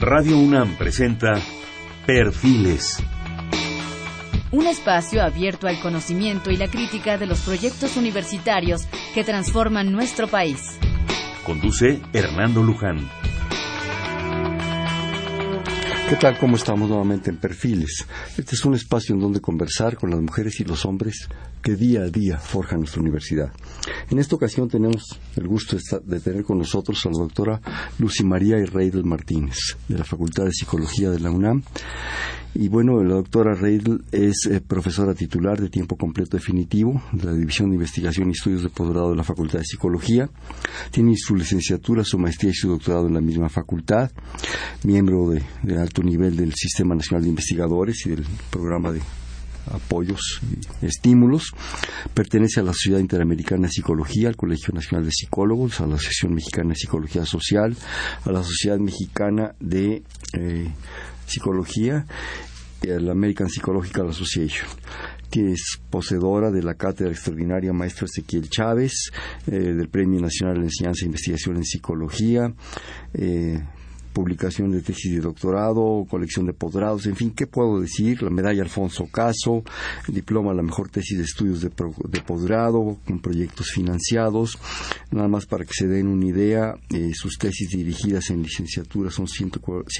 Radio UNAM presenta Perfiles. Un espacio abierto al conocimiento y la crítica de los proyectos universitarios que transforman nuestro país. Conduce Hernando Luján. ¿Qué tal? ¿Cómo estamos nuevamente en Perfiles? Este es un espacio en donde conversar con las mujeres y los hombres que día a día forjan nuestra universidad. En esta ocasión tenemos el gusto de tener con nosotros a la doctora Lucy María Reidel Martínez, de la Facultad de Psicología de la UNAM. Y bueno, la doctora Reidel es eh, profesora titular de tiempo completo definitivo de la División de Investigación y Estudios de Posgrado de la Facultad de Psicología. Tiene su licenciatura, su maestría y su doctorado en la misma facultad. Miembro de, de alto nivel del Sistema Nacional de Investigadores y del programa de apoyos y estímulos. Pertenece a la Sociedad Interamericana de Psicología, al Colegio Nacional de Psicólogos, a la Asociación Mexicana de Psicología Social, a la Sociedad Mexicana de eh, Psicología y a la American Psychological Association es poseedora de la cátedra extraordinaria maestra Ezequiel Chávez, eh, del Premio Nacional de Enseñanza e Investigación en Psicología, eh, publicación de tesis de doctorado, colección de posgrados, en fin, ¿qué puedo decir? La medalla Alfonso Caso, el diploma a la mejor tesis de estudios de, posgrado, con proyectos financiados, nada más para que se den una idea, eh, sus tesis dirigidas en licenciatura son 140,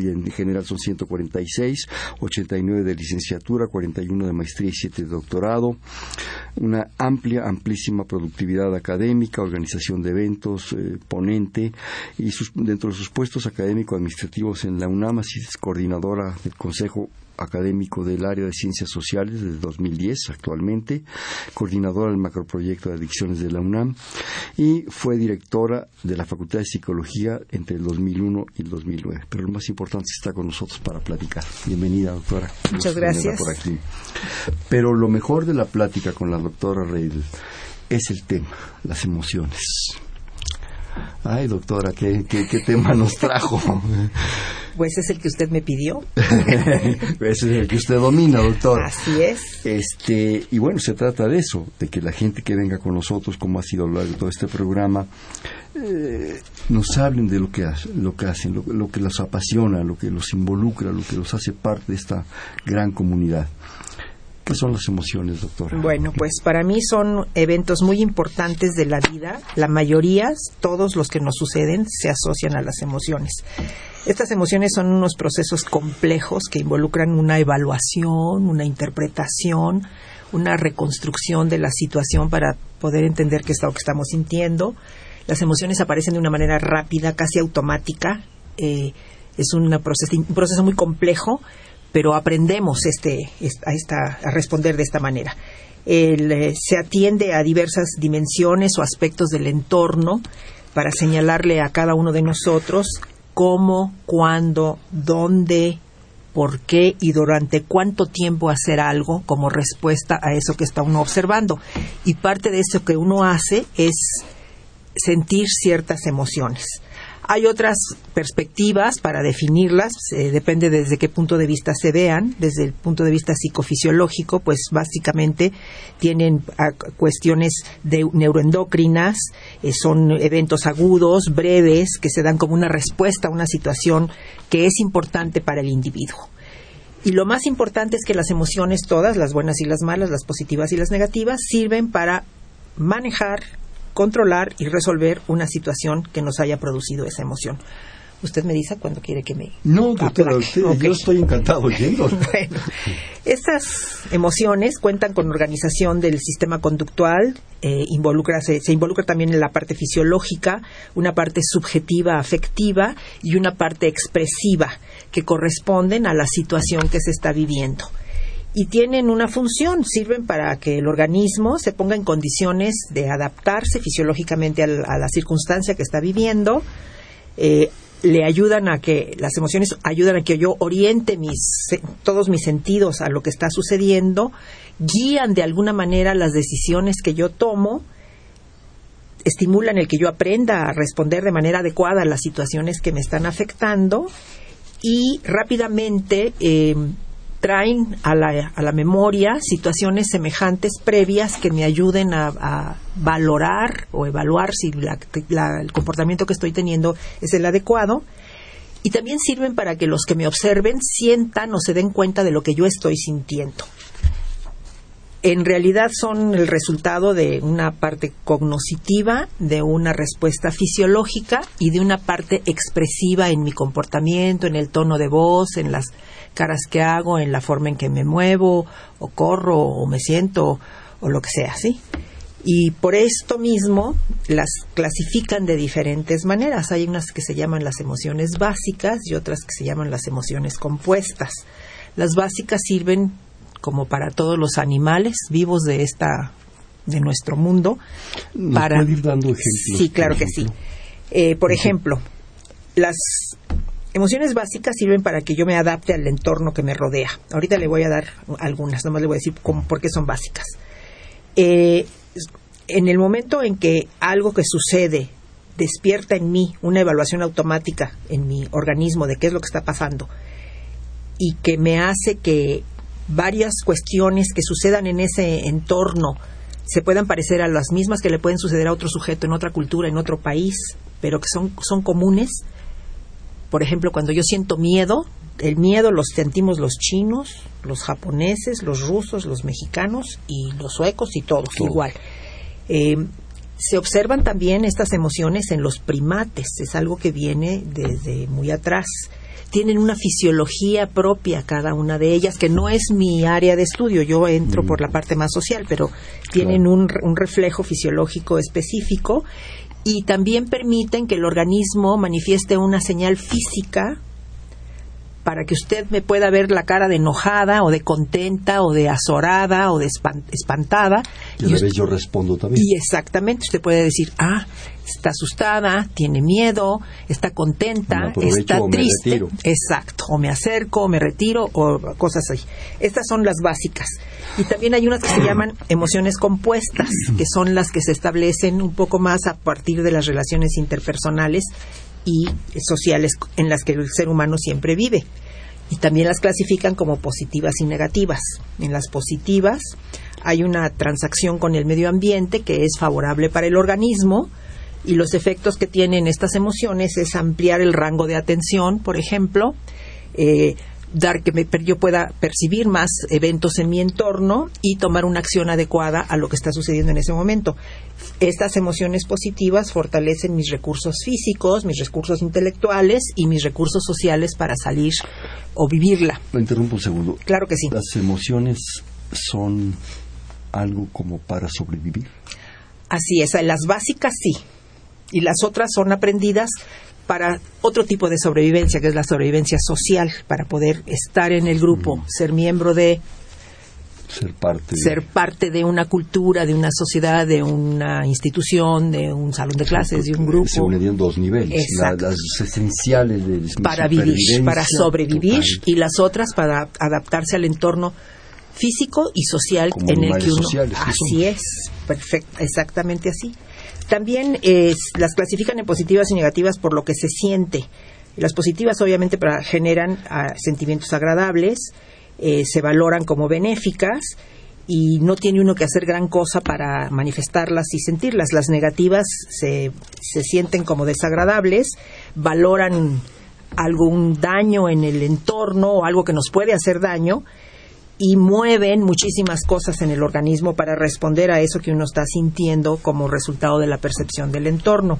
en general son 146, 89 de licenciatura, 41 de maestría y 7 de doctorado, una amplia, amplísima productividad académica, organización de eventos, eh, ponente, y dentro de sus puestos académico-administrativos en la UNAM, así es coordinadora del Consejo académico del área de ciencias sociales desde 2010 actualmente, coordinadora del macroproyecto de adicciones de la UNAM y fue directora de la Facultad de Psicología entre el 2001 y el 2009. Pero lo más importante está con nosotros para platicar. Bienvenida, doctora. Muchas gracias. Pero lo mejor de la plática con la doctora Reidel es el tema, las emociones. Ay, doctora, ¿qué, tema nos trajo? Pues es el que usted me pidió. Ese es el que usted domina, doctora. Así es. Este, y bueno, se trata de eso, de que la gente que venga con nosotros, como ha sido a lo largo de todo este programa, eh, nos hablen de lo que, lo que hacen, lo, lo que los apasiona, lo que los involucra, lo que los hace parte de esta gran comunidad. ¿Qué son las emociones, doctora? Bueno, pues para mí son eventos muy importantes de la vida. La mayoría, todos los que nos suceden, se asocian a las emociones. Estas emociones son unos procesos complejos que involucran una evaluación, una interpretación, una reconstrucción de la situación para poder entender qué es lo que estamos sintiendo. Las emociones aparecen de una manera rápida, casi automática. Eh, es un proceso muy complejo pero aprendemos este, a, a responder de esta manera. Eh, se atiende a diversas dimensiones o aspectos del entorno para señalarle a cada uno de nosotros cómo, cuándo, dónde, por qué y durante cuánto tiempo hacer algo como respuesta a eso que está uno observando. Y parte de eso que uno hace es sentir ciertas emociones. Hay otras perspectivas para definirlas, eh, depende desde qué punto de vista se vean. Desde el punto de vista psicofisiológico, pues básicamente tienen ah, cuestiones de neuroendocrinas, eh, son eventos agudos, breves, que se dan como una respuesta a una situación que es importante para el individuo. Y lo más importante es que las emociones todas, las buenas y las malas, las positivas y las negativas, sirven para manejar controlar y resolver una situación que nos haya producido esa emoción. Usted me dice cuándo quiere que me. No, doctora, yo estoy encantado oyendo. bueno, estas emociones cuentan con organización del sistema conductual, eh, involucra, se, involucra también en la parte fisiológica, una parte subjetiva, afectiva y una parte expresiva que corresponden a la situación que se está viviendo y tienen una función, sirven para que el organismo se ponga en condiciones de adaptarse fisiológicamente a la, circunstancia que está viviendo, eh, le ayudan a que las emociones ayudan a que yo oriente mis todos mis sentidos a lo que está sucediendo, guían de alguna manera las decisiones que yo tomo, estimulan el que yo aprenda a responder de manera adecuada a las situaciones que me están afectando y rápidamente eh, traen a la, a la memoria situaciones semejantes previas que me ayuden a, valorar o evaluar si el comportamiento que estoy teniendo es el adecuado y también sirven para que los que me observen sientan o se den cuenta de lo que yo estoy sintiendo. En realidad son el resultado de una parte cognoscitiva, de una respuesta fisiológica y de una parte expresiva en mi comportamiento, en el tono de voz, en las caras que hago, en la forma en que me muevo, o corro, o me siento, o lo que sea, ¿sí? Y por esto mismo las clasifican de diferentes maneras. Hay unas que se llaman las emociones básicas y otras que se llaman las emociones compuestas. Las básicas sirven como para todos los animales vivos de esta de nuestro mundo para ir dando ejemplos sí claro que sí. eh, por ejemplo las emociones básicas sirven para que yo me adapte al entorno que me rodea. Ahorita le voy a dar algunas nomás le voy a decir cómo, por qué son básicas. Eh, en el momento en que algo que sucede despierta en mí una evaluación automática en mi organismo de qué es lo que está pasando y que me hace que varias cuestiones que sucedan en ese entorno se puedan parecer a las mismas que le pueden suceder a otro sujeto en otra cultura, en otro país, pero que son, son comunes. Por ejemplo, cuando yo siento miedo, el miedo lo sentimos los chinos, los japoneses, los rusos, los mexicanos y los suecos y todos igual. Eh, se observan también estas emociones en los primates, es algo que viene desde muy atrás. Tienen una fisiología propia cada una de ellas, que no es mi área de estudio, yo entro por la parte más social, pero tienen un, un reflejo fisiológico específico y también permiten que el organismo manifieste una señal física para que usted me pueda ver la cara de enojada o de contenta o de azorada o de espantada. Y a la vez yo respondo también. Y exactamente, usted puede decir, ah, está asustada, tiene miedo, está contenta, está triste. Exacto, o me acerco, o me retiro, o cosas así. Estas son las básicas. Y también hay unas que se llaman emociones compuestas, que son las que se establecen un poco más a partir de las relaciones interpersonales y sociales en las que el ser humano siempre vive. Y también las clasifican como positivas y negativas. En las positivas hay una transacción con el medio ambiente que es favorable para el organismo y los efectos que tienen estas emociones es ampliar el rango de atención, por ejemplo, eh, dar que me, yo pueda percibir más eventos en mi entorno y tomar una acción adecuada a lo que está sucediendo en ese momento. Estas emociones positivas fortalecen mis recursos físicos, mis recursos intelectuales y mis recursos sociales para salir o vivirla. Me interrumpo un segundo. Claro que sí. Las emociones son algo como para sobrevivir. Así es, las básicas sí. Y las otras son aprendidas para otro tipo de sobrevivencia, que es la sobrevivencia social, para poder estar en el grupo, ser miembro de ser parte ser parte de una cultura, de una sociedad, de una institución, de un salón de clases, de un grupo. Se unen en dos niveles, las esenciales de para vivir, para sobrevivir y las otras para adaptarse al entorno físico y social en el que uno así es, perfecto, exactamente así. También eh, las clasifican en positivas y negativas por lo que se siente. Las positivas obviamente para, generan ah, sentimientos agradables, eh, se valoran como benéficas y no tiene uno que hacer gran cosa para manifestarlas y sentirlas. Las negativas se, se sienten como desagradables, valoran algún daño en el entorno o algo que nos puede hacer daño y mueven muchísimas cosas en el organismo para responder a eso que uno está sintiendo como resultado de la percepción del entorno.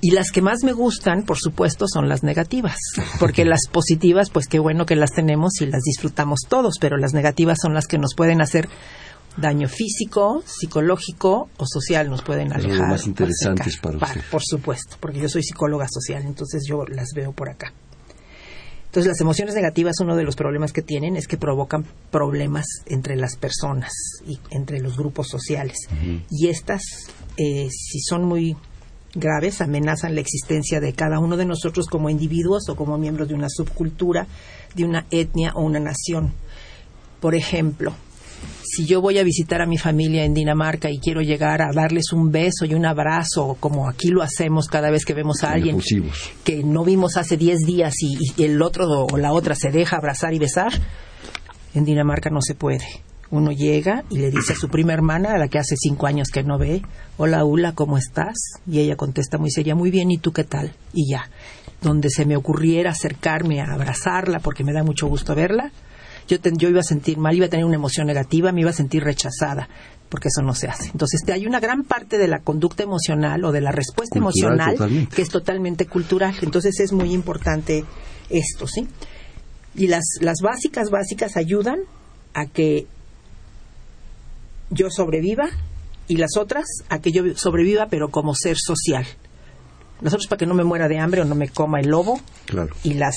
Y las que más me gustan, por supuesto, son las negativas, porque las positivas, pues qué bueno que las tenemos y las disfrutamos todos, pero las negativas son las que nos pueden hacer daño físico, psicológico o social, nos pueden alejar. Son más interesantes para usted. Por supuesto, porque yo soy psicóloga social, entonces yo las veo por acá. Entonces, las emociones negativas, uno de los problemas que tienen es que provocan problemas entre las personas y entre los grupos sociales. Y estas, eh, si son muy graves, amenazan la existencia de cada uno de nosotros como individuos o como miembros de una subcultura, de una etnia o una nación. Por ejemplo, si yo voy a visitar a mi familia en Dinamarca y quiero llegar a darles un beso y un abrazo, como aquí lo hacemos cada vez que vemos a alguien que no vimos hace 10 días y, el otro o la otra se deja abrazar y besar, en Dinamarca no se puede. Uno llega y le dice a su prima hermana, a la que hace cinco años que no ve, hola Ula, ¿cómo estás? Y ella contesta muy seria, muy bien, ¿y tú qué tal? Y ya. donde se me ocurriera acercarme a abrazarla porque me da mucho gusto verla, yo, yo iba a sentir mal, iba a tener una emoción negativa, me iba a sentir rechazada, porque eso no se hace. Entonces, hay una gran parte de la conducta emocional o de la respuesta emocional que es totalmente cultural. Entonces, es muy importante esto, ¿sí? Y las, las básicas, básicas ayudan a que yo sobreviva y las otras a que yo sobreviva, pero como ser social. Las otras para que no me muera de hambre o no me coma el lobo. Claro. Y las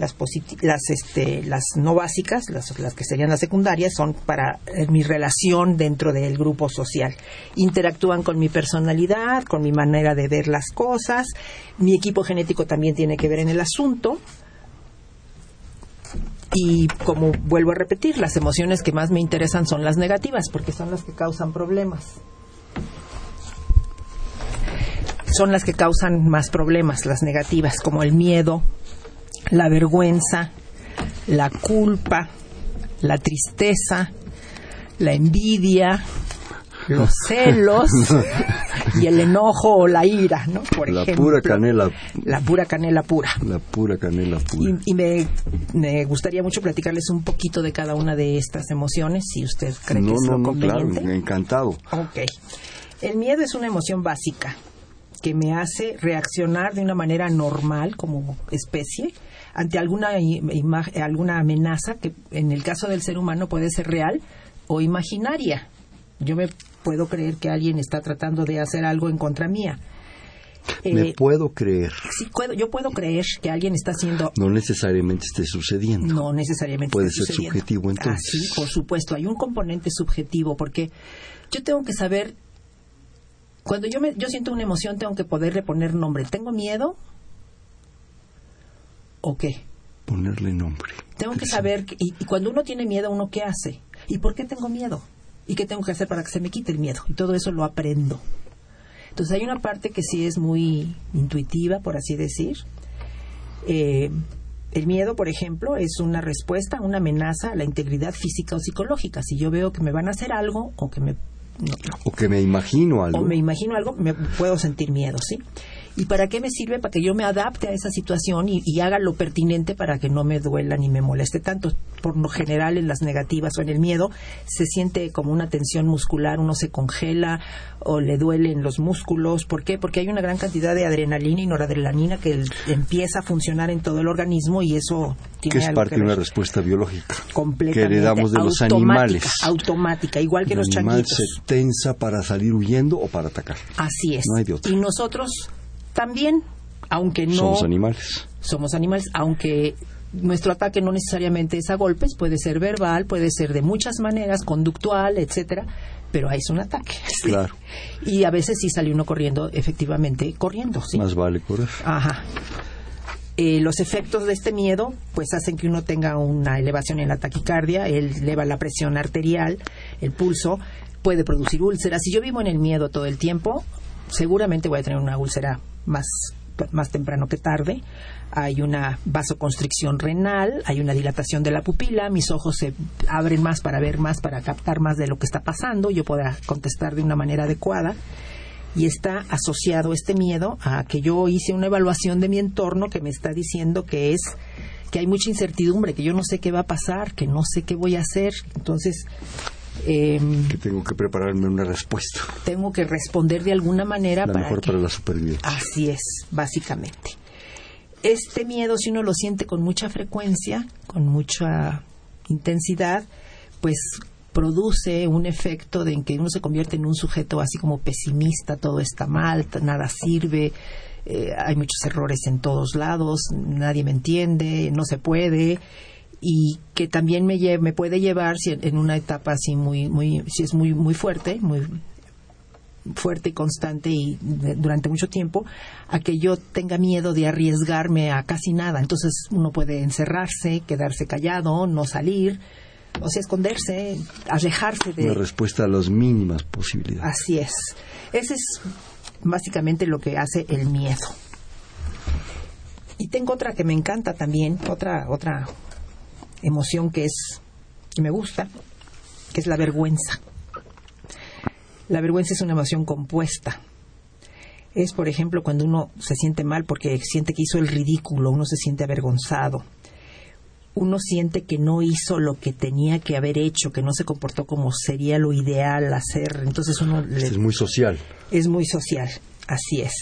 las, las, este, las no básicas, las, que serían las secundarias, son para eh, mi relación dentro del grupo social. Interactúan con mi personalidad, con mi manera de ver las cosas. Mi equipo genético también tiene que ver en el asunto. Y como vuelvo a repetir, las emociones que más me interesan son las negativas, porque son las que causan problemas. Son las que causan más problemas, las negativas, como el miedo, la vergüenza, la culpa, la tristeza, la envidia, los celos y el enojo o la ira, ¿no? Por la pura canela. La pura canela pura. La pura canela pura. Y, me, gustaría mucho platicarles un poquito de cada una de estas emociones, si usted cree que es no, lo no, claro, encantado. Ok. El miedo es una emoción básica que me hace reaccionar de una manera normal como especie ante alguna, alguna amenaza que en el caso del ser humano puede ser real o imaginaria. Yo me puedo creer que alguien está tratando de hacer algo en contra mía. me eh, puedo creer. Sí, yo puedo creer que alguien está haciendo. No necesariamente esté sucediendo. No necesariamente. Puede ser subjetivo entonces. sí, por supuesto. Hay un componente subjetivo porque yo tengo que saber. Cuando yo, me, yo siento una emoción, tengo que poderle poner nombre. ¿Tengo miedo? ¿O qué? Ponerle nombre. Tengo que saber, y, cuando uno tiene miedo, ¿uno qué hace? ¿Y por qué tengo miedo? ¿Y qué tengo que hacer para que se me quite el miedo? Y todo eso lo aprendo. Entonces hay una parte que sí es muy intuitiva, por así decir. Eh, el miedo, por ejemplo, es una respuesta, una amenaza a la integridad física o psicológica. Si yo veo que me van a hacer algo o que me... o que me imagino algo. O me imagino algo, me puedo sentir miedo, ¿sí? ¿Y para qué me sirve? Para que yo me adapte a esa situación y, haga lo pertinente para que no me duela ni me moleste tanto. Por lo general, en las negativas o en el miedo, se siente como una tensión muscular, uno se congela o le duelen los músculos. ¿Por qué? Porque hay una gran cantidad de adrenalina y noradrenalina que empieza a funcionar en todo el organismo y eso tiene que es parte de una respuesta biológica que heredamos de los animales. Automática, igual que los changuitos. El animal se tensa para salir huyendo o para atacar. Así es. No hay de otra. Y nosotros también, aunque no... Somos animales. Somos animales, aunque nuestro ataque no necesariamente es a golpes, puede ser verbal, puede ser de muchas maneras, conductual, etcétera, pero ahí es un ataque. Claro. Y a veces sí sale uno corriendo, efectivamente, corriendo, ¿sí? Más vale correr. Ajá. Eh, los efectos de este miedo pues hacen que uno tenga una elevación en la taquicardia, eleva la presión arterial, el pulso, puede producir úlceras. Si yo vivo en el miedo todo el tiempo, seguramente voy a tener una úlcera más, más temprano que tarde. Hay una vasoconstricción renal, hay una dilatación de la pupila, mis ojos se abren más para ver más, para captar más de lo que está pasando, yo pueda contestar de una manera adecuada. Y está asociado este miedo a que yo hice una evaluación de mi entorno que me está diciendo que es que hay mucha incertidumbre, que yo no sé qué va a pasar, que no sé qué voy a hacer. Entonces, Em, que tengo que prepararme una respuesta. Tengo que responder de alguna manera. La mejor para la supervivencia. Así es, básicamente. Este miedo, si uno lo siente con mucha frecuencia, con mucha intensidad, pues produce un efecto de en que uno se convierte en un sujeto así como pesimista, todo está mal, nada sirve, eh, hay muchos errores en todos lados, nadie me entiende, no se puede, y que también me, me puede llevar si en una etapa así muy muy si es muy muy fuerte muy fuerte y constante y durante mucho tiempo a que yo tenga miedo de arriesgarme a casi nada. Entonces uno puede encerrarse quedarse callado no salir o sea esconderse alejarse de una respuesta a las mínimas posibilidades. Así es. Ese es básicamente lo que hace el miedo. Y tengo otra que me encanta también otra otra emoción que es que me gusta, que es la vergüenza. La vergüenza es una emoción compuesta. es, por ejemplo, cuando uno se siente mal porque siente que hizo el ridículo, uno se siente avergonzado, uno siente que no hizo lo que tenía que haber hecho, que no se comportó como sería lo ideal hacer. Entonces uno es muy social. Es muy social, así es.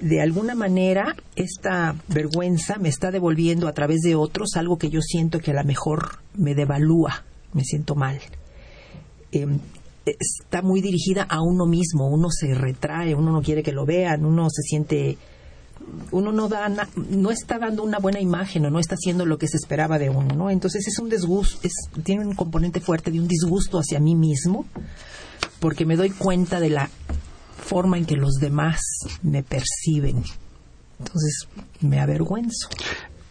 De alguna manera, esta vergüenza me está devolviendo a través de otros algo que yo siento que a lo mejor me devalúa, me siento mal. Em, está muy dirigida a uno mismo, uno se retrae, uno no quiere que lo vean, uno se siente uno no da no está dando una buena imagen o no está haciendo lo que se esperaba de uno, ¿no? Entonces es un disgusto, es, tiene un componente fuerte de un disgusto hacia mí mismo porque me doy cuenta de la forma en que los demás me perciben. Entonces me avergüenzo.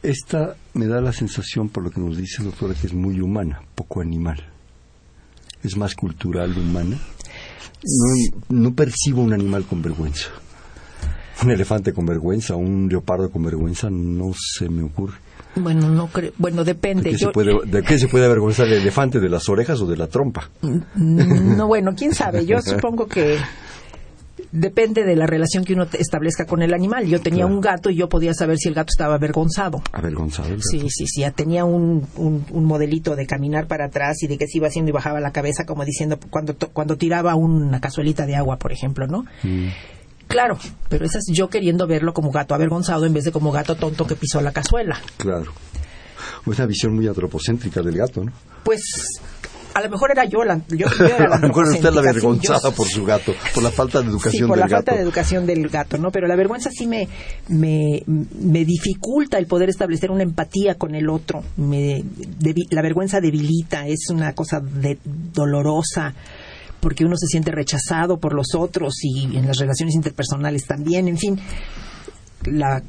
Esta me da la sensación, por lo que nos dice doctora, que es muy humana, poco animal. Es más cultural, humana. No, no percibo un animal con vergüenza un elefante con vergüenza, un leopardo con vergüenza, no se me ocurre. Bueno, no creo. Bueno, depende. ¿De qué, se, puede, ¿De qué se puede avergonzar el elefante? ¿De las orejas o de la trompa? Mm, no, bueno, quién sabe. Yo supongo que depende de la relación que uno establezca con el animal. Yo tenía un gato y yo podía saber si el gato estaba avergonzado. ¿Avergonzado? Sí, sí, sí. Tenía un, un, modelito de caminar para atrás y de que se iba haciendo y bajaba la cabeza, como diciendo cuando, cuando tiraba una cazuelita de agua, por ejemplo, ¿no? Mm. Claro, pero esa es yo queriendo verlo como gato avergonzado en vez de como gato tonto que pisó la cazuela. Claro. Una visión muy antropocéntrica del gato, ¿no? Pues a lo mejor era yo la, yo, era la A lo mejor usted la avergonzada por su gato, por la falta de educación sí, por la falta de educación del gato, ¿no? Pero la vergüenza sí me, me, me dificulta el poder establecer una empatía con el otro. Me, la vergüenza debilita, es una cosa de, dolorosa porque uno se siente rechazado por los otros y en las relaciones interpersonales también, en fin, la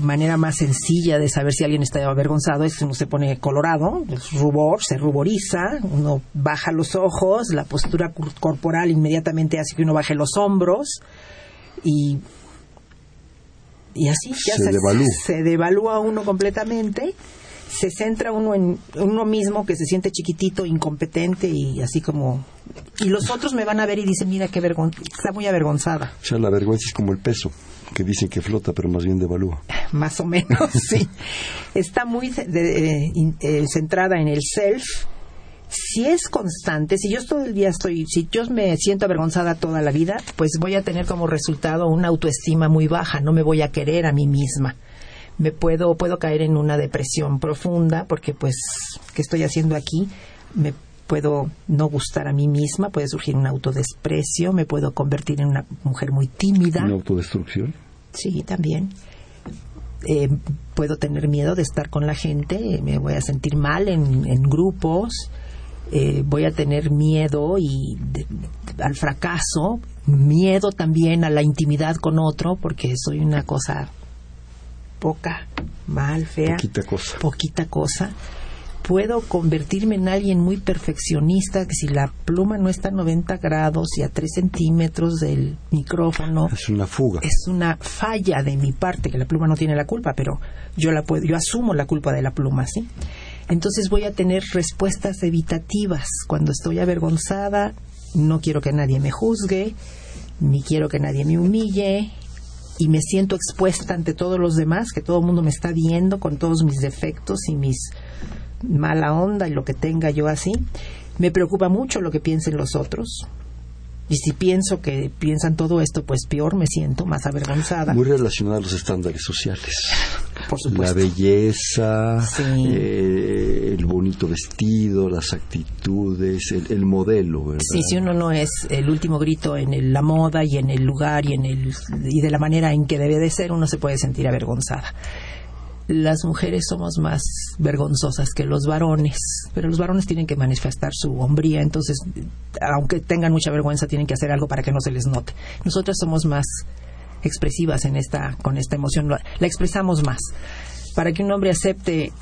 manera más sencilla de saber si alguien está avergonzado es que uno se pone colorado, rubor, se ruboriza, uno baja los ojos, la postura corporal inmediatamente hace que uno baje los hombros y y así ya se, devalúa. se devalúa uno completamente se centra uno en uno mismo que se siente chiquitito, incompetente y así como... Y los otros me van a ver y dicen, mira qué vergüenza, está muy avergonzada. O sea, la vergüenza es como el peso, que dicen que flota, pero más bien devalúa. Más o menos, sí. Está muy eh, eh, centrada en el self. Si es constante, si yo todo el día estoy, si yo me siento avergonzada toda la vida, pues voy a tener como resultado una autoestima muy baja, no me voy a querer a mí misma me puedo, puedo caer en una depresión profunda porque pues, ¿qué estoy haciendo aquí? Me puedo no gustar a mí misma, puede surgir un autodesprecio, me puedo convertir en una mujer muy tímida. ¿Una autodestrucción? Sí, también. Eh, puedo tener miedo de estar con la gente, me voy a sentir mal en, en grupos, eh, voy a tener miedo y al fracaso, miedo también a la intimidad con otro, porque soy una cosa poca, mal, fea, poquita cosa. poquita cosa, puedo convertirme en alguien muy perfeccionista, que si la pluma no está a 90 grados y a 3 centímetros del micrófono... Es una fuga. Es una falla de mi parte, que la pluma no tiene la culpa, pero yo, la puedo, yo asumo la culpa de la pluma, ¿sí? Entonces voy a tener respuestas evitativas. Cuando estoy avergonzada, no quiero que nadie me juzgue, ni quiero que nadie me humille, y me siento expuesta ante todos los demás, que todo el mundo me está viendo con todos mis defectos y mis mala onda y lo que tenga yo así. Me preocupa mucho lo que piensen los otros. Y si pienso que piensan todo esto, pues peor me siento, más avergonzada. Muy relacionada a los estándares sociales. Por supuesto. La belleza, eh, el bonito vestido, las actitudes, el, modelo, ¿verdad? Sí, si uno no es el último grito en la moda y en el lugar y, en el, y de la manera en que debe de ser, uno se puede sentir avergonzada las mujeres somos más vergonzosas que los varones, pero los varones tienen que manifestar su hombría, entonces, aunque tengan mucha vergüenza, tienen que hacer algo para que no se les note. Nosotras somos más expresivas en esta, con esta emoción, la expresamos más. Para que un hombre acepte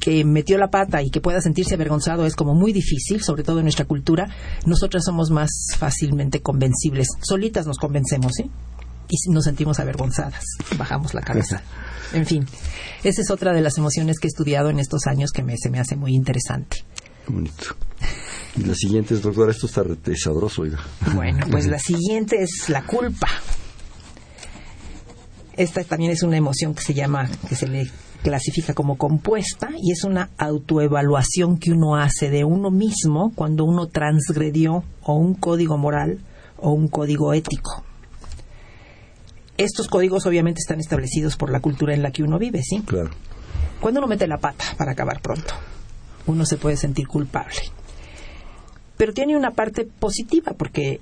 que metió la pata y que pueda sentirse avergonzado es como muy difícil, sobre todo en nuestra cultura. Nosotras somos más fácilmente convencibles. Solitas nos convencemos, ¿eh? Y nos sentimos avergonzadas. Bajamos la cabeza. En fin, esa es otra de las emociones que he estudiado en estos años que me, se me hace muy interesante. bonito. Y la siguiente es, doctora, esto está sabroso, oiga. Bueno, pues la siguiente es la culpa. Esta también es una emoción que se llama, que se le clasifica como compuesta y es una autoevaluación que uno hace de uno mismo cuando uno transgredió o un código moral o un código ético. Estos códigos obviamente están establecidos por la cultura en la que uno vive, ¿sí? Claro. Cuando uno mete la pata para acabar pronto, uno se puede sentir culpable. Pero tiene una parte positiva porque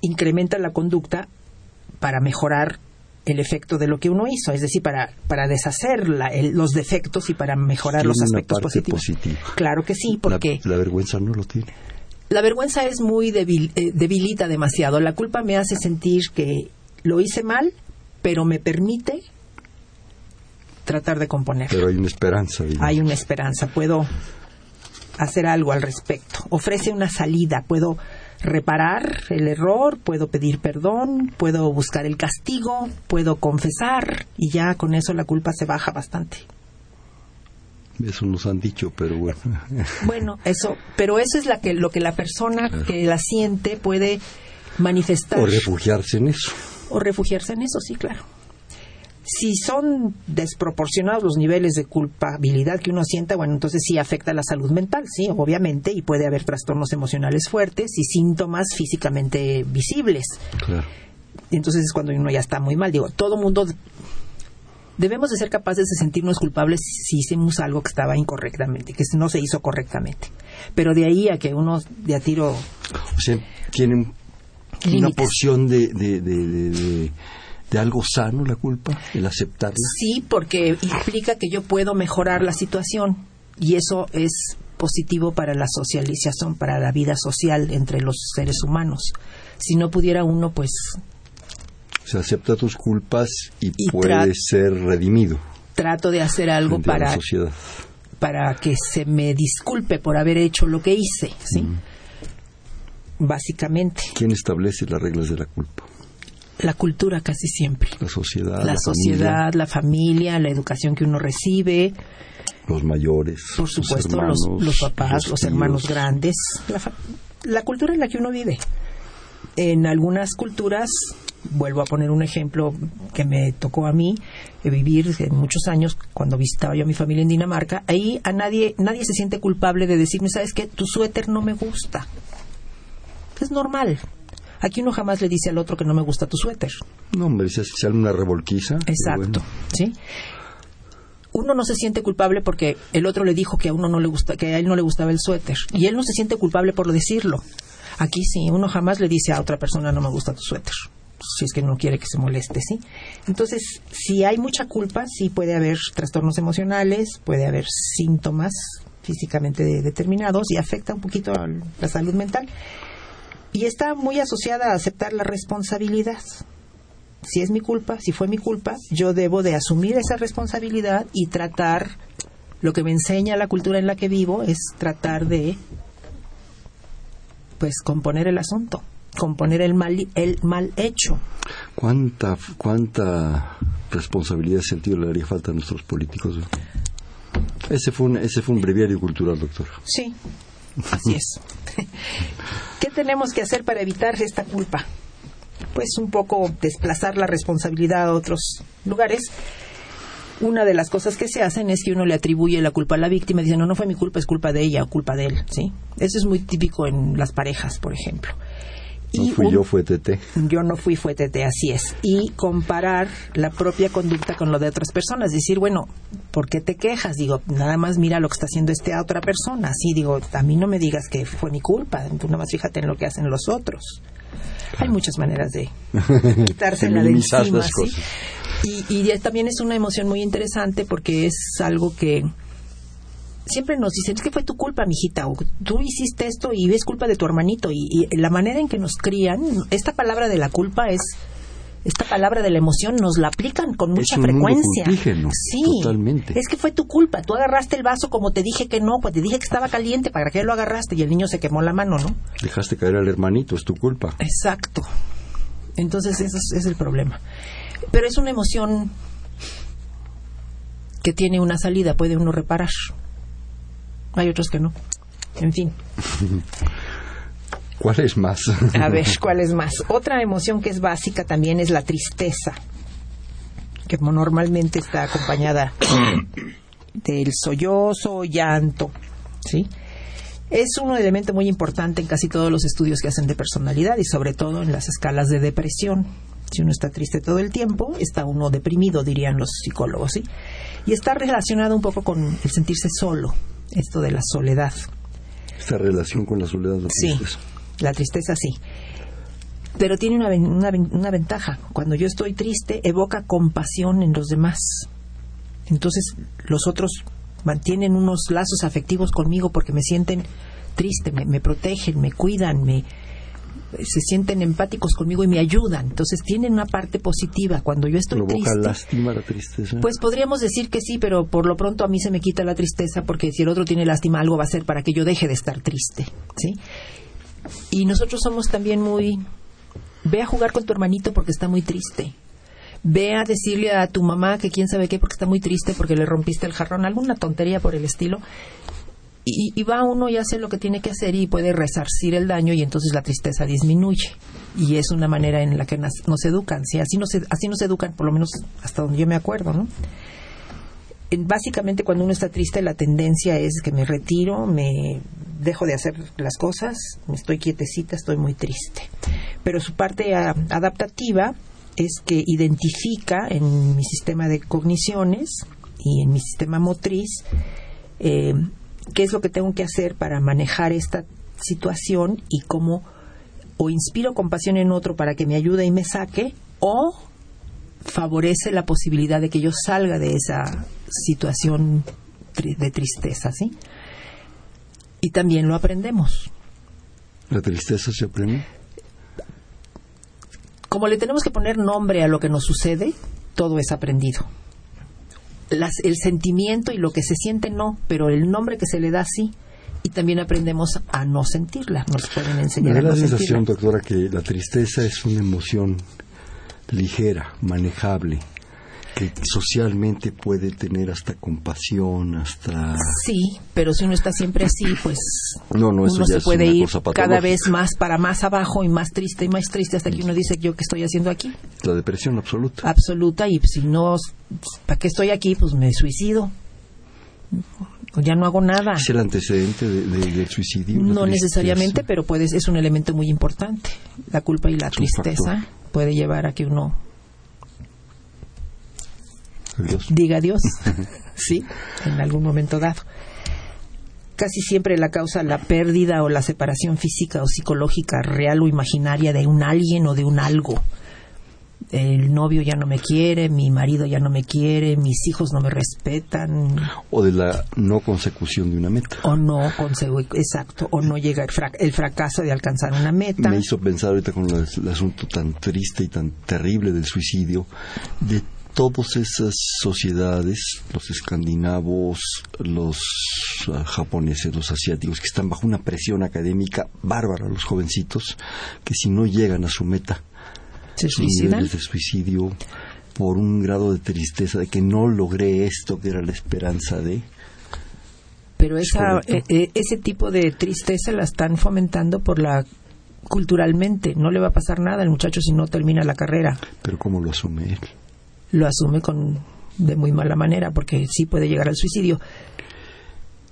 incrementa la conducta para mejorar el efecto de lo que uno hizo, es decir, para, para deshacer los defectos y para mejorar los aspectos positivos. Claro que sí, porque... La, vergüenza no lo tiene. La vergüenza es muy eh, debilita demasiado. La culpa me hace sentir que lo hice mal, pero me permite tratar de componer. Pero hay una esperanza. Hay una esperanza. Puedo hacer algo al respecto. Ofrece una salida. Puedo reparar el error, puedo pedir perdón, puedo buscar el castigo, puedo confesar y ya con eso la culpa se baja bastante. Eso nos han dicho, pero bueno. Bueno, eso, pero eso es la que, lo que la persona que la siente puede manifestar. O refugiarse en eso. O refugiarse en eso, sí, claro si son desproporcionados los niveles de culpabilidad que uno sienta, bueno, entonces sí afecta la salud mental, sí, obviamente, y puede haber trastornos emocionales fuertes y síntomas físicamente visibles. Claro. Entonces es cuando uno ya está muy mal. Digo, todo mundo debemos de ser capaces de sentirnos culpables si hicimos algo que estaba incorrectamente, que no se hizo correctamente. Pero de ahí a que uno de a tiro... O sea, una porción de de algo sano la culpa, el aceptarla? Sí, porque implica que yo puedo mejorar la situación y eso es positivo para la socialización, para la vida social entre los seres humanos. Si no pudiera uno, pues... Se acepta tus culpas y, puede ser redimido. Trato de hacer algo para, para que se me disculpe por haber hecho lo que hice, ¿sí? Mm. Básicamente. ¿Quién establece las reglas de la culpa? La cultura casi siempre. La sociedad. La, sociedad, la familia, la educación que uno recibe. Los mayores. Por supuesto, los, papás, los, hermanos grandes. La, cultura en la que uno vive. En algunas culturas, vuelvo a poner un ejemplo que me tocó a mí, vivir en muchos años cuando visitaba yo a mi familia en Dinamarca, ahí a nadie, nadie se siente culpable de decirme, ¿sabes qué? Tu suéter no me gusta. Es normal. Aquí uno jamás le dice al otro que no me gusta tu suéter. No, hombre, si sale una revolquiza. Exacto, ¿sí? Uno no se siente culpable porque el otro le dijo que a uno no le gusta, que a él no le gustaba el suéter y él no se siente culpable por decirlo. Aquí sí, uno jamás le dice a otra persona no me gusta tu suéter si es que no quiere que se moleste, ¿sí? Entonces, si hay mucha culpa, sí puede haber trastornos emocionales, puede haber síntomas físicamente determinados y afecta un poquito a la salud mental y está muy asociada a aceptar la responsabilidad. Si es mi culpa, si fue mi culpa, yo debo de asumir esa responsabilidad y tratar, lo que me enseña la cultura en la que vivo es tratar de, pues, componer el asunto, componer el mal, el mal hecho. ¿Cuánta, cuánta responsabilidad sentido le haría falta a nuestros políticos? Ese fue un, ese fue un breviario cultural, doctor. Sí, así es. ¿Qué tenemos que hacer para evitar esta culpa? Pues un poco desplazar la responsabilidad a otros lugares. Una de las cosas que se hacen es que uno le atribuye la culpa a la víctima, dice, no, no fue mi culpa, es culpa de ella o culpa de él, ¿sí? Eso es muy típico en las parejas, por ejemplo. No fui yo, fue Tete. Yo no fui, fue Tete, así es. Y comparar la propia conducta con lo de otras personas. Decir, bueno, ¿por qué te quejas? Digo, nada más mira lo que está haciendo este a otra persona. Así digo, a mí no me digas que fue mi culpa. Tú nada más fíjate en lo que hacen los otros. Hay muchas maneras de quitarse la de encima. Y, y también es una emoción muy interesante porque es algo que siempre nos dicen, es que fue tu culpa, mijita, o tú hiciste esto y es culpa de tu hermanito. Y, la manera en que nos crían, esta palabra de la culpa es esta palabra de la emoción nos la aplican con mucha frecuencia. sí, totalmente. Es que fue tu culpa. Tú agarraste el vaso como te dije que no, pues te dije que estaba caliente, ¿para qué lo agarraste? Y el niño se quemó la mano, ¿no? Dejaste caer al hermanito, es tu culpa. Exacto. Entonces, ese es el problema. Pero es una emoción que tiene una salida, puede uno reparar hay otros que no. En fin. ¿Cuál es más? A ver, ¿cuál es más? Otra emoción que es básica también es la tristeza. que normalmente está acompañada del sollozo, llanto, ¿sí? Es un elemento muy importante en casi todos los estudios que hacen de personalidad y sobre todo en las escalas de depresión. Si uno está triste todo el tiempo, está uno deprimido, dirían los psicólogos, ¿sí? Y está relacionado un poco con el sentirse solo, esto de la soledad. Esta relación con la soledad. La sí, la tristeza sí. Pero tiene una, una, una ventaja. Cuando yo estoy triste, evoca compasión en los demás. Entonces, los otros mantienen unos lazos afectivos conmigo porque me sienten triste, me, protegen, me cuidan, me se sienten empáticos conmigo y me ayudan. Entonces tienen una parte positiva. Cuando yo estoy ¿Provoca triste, lástima la tristeza? Pues podríamos decir que sí, pero por lo pronto a mí se me quita la tristeza porque si el otro tiene lástima, algo va a ser para que yo deje de estar triste, ¿sí? Y nosotros somos también muy... Ve a jugar con tu hermanito porque está muy triste ve a decirle a tu mamá que quién sabe qué porque está muy triste porque le rompiste el jarrón, alguna tontería por el estilo. Y, va uno y hace lo que tiene que hacer y puede resarcir el daño y entonces la tristeza disminuye. Y es una manera en la que nos, educan. ¿sí? Así, nos, así nos educan, por lo menos hasta donde yo me acuerdo. ¿no? básicamente cuando uno está triste la tendencia es que me retiro, me dejo de hacer las cosas, me estoy quietecita, estoy muy triste. Pero su parte adaptativa es que identifica en mi sistema de cogniciones y en mi sistema motriz eh, qué es lo que tengo que hacer para manejar esta situación y cómo o inspiro compasión en otro para que me ayude y me saque o favorece la posibilidad de que yo salga de esa situación de tristeza, ¿sí? Y también lo aprendemos. ¿La tristeza se aprende? como le tenemos que poner nombre a lo que nos sucede, todo es aprendido. El sentimiento y lo que se siente no, pero el nombre que se le da sí. Y también aprendemos a no sentirla. Nos pueden enseñar Me da la sensación, doctora, que la tristeza es una emoción ligera, manejable, que socialmente puede tener hasta compasión, hasta... Sí, pero si uno está siempre así, pues no, no, uno se puede ir cada vez más para más abajo y más triste y más triste hasta que uno dice, ¿yo qué estoy haciendo aquí? La depresión absoluta. Absoluta, y si no, ¿para qué estoy aquí? Pues me suicido. Ya no hago nada. ¿Es el antecedente del suicidio? No necesariamente, pero puede, es un elemento muy importante. La culpa y la tristeza puede llevar a que uno diga Dios, sí, en algún momento dado. Casi siempre la causa la pérdida o la separación física o psicológica real o imaginaria de un alguien o de un algo. El novio ya no me quiere, mi marido ya no me quiere, mis hijos no me respetan. O de la no consecución de una meta. O no exacto, o no llega el, fracaso de alcanzar una meta. Me hizo pensar ahorita con el asunto tan triste y tan terrible del suicidio, de todas esas sociedades, los escandinavos, los ah, japoneses, los asiáticos, que están bajo una presión académica bárbara, los jovencitos, que si no llegan a su meta, ¿Se suicidan? de suicidio por un grado de tristeza de que no logré esto que era la esperanza de pero esa, e, e, ese tipo de tristeza la están fomentando por la culturalmente no le va a pasar nada al muchacho si no termina la carrera. pero cómo lo asume él lo asume con de muy mala manera porque sí puede llegar al suicidio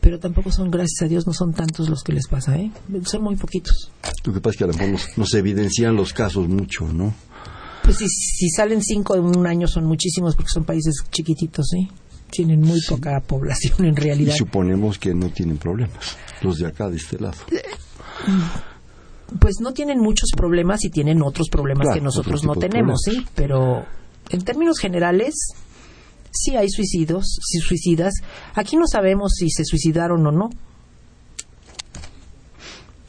pero tampoco son, gracias a Dios, no son tantos los que les pasa, ¿eh? Son muy poquitos. Lo que pasa es que a lo mejor nos, evidencian los casos mucho, ¿no? Pues si, si, salen cinco en un año son muchísimos porque son países chiquititos, ¿sí? Tienen muy poca población en realidad. Y suponemos que no tienen problemas, los de acá, de este lado. Pues no tienen muchos problemas y tienen otros problemas que nosotros no tenemos, ¿sí? Pero en términos generales, sí hay suicidios, sí suicidas. Aquí no sabemos si se suicidaron o no.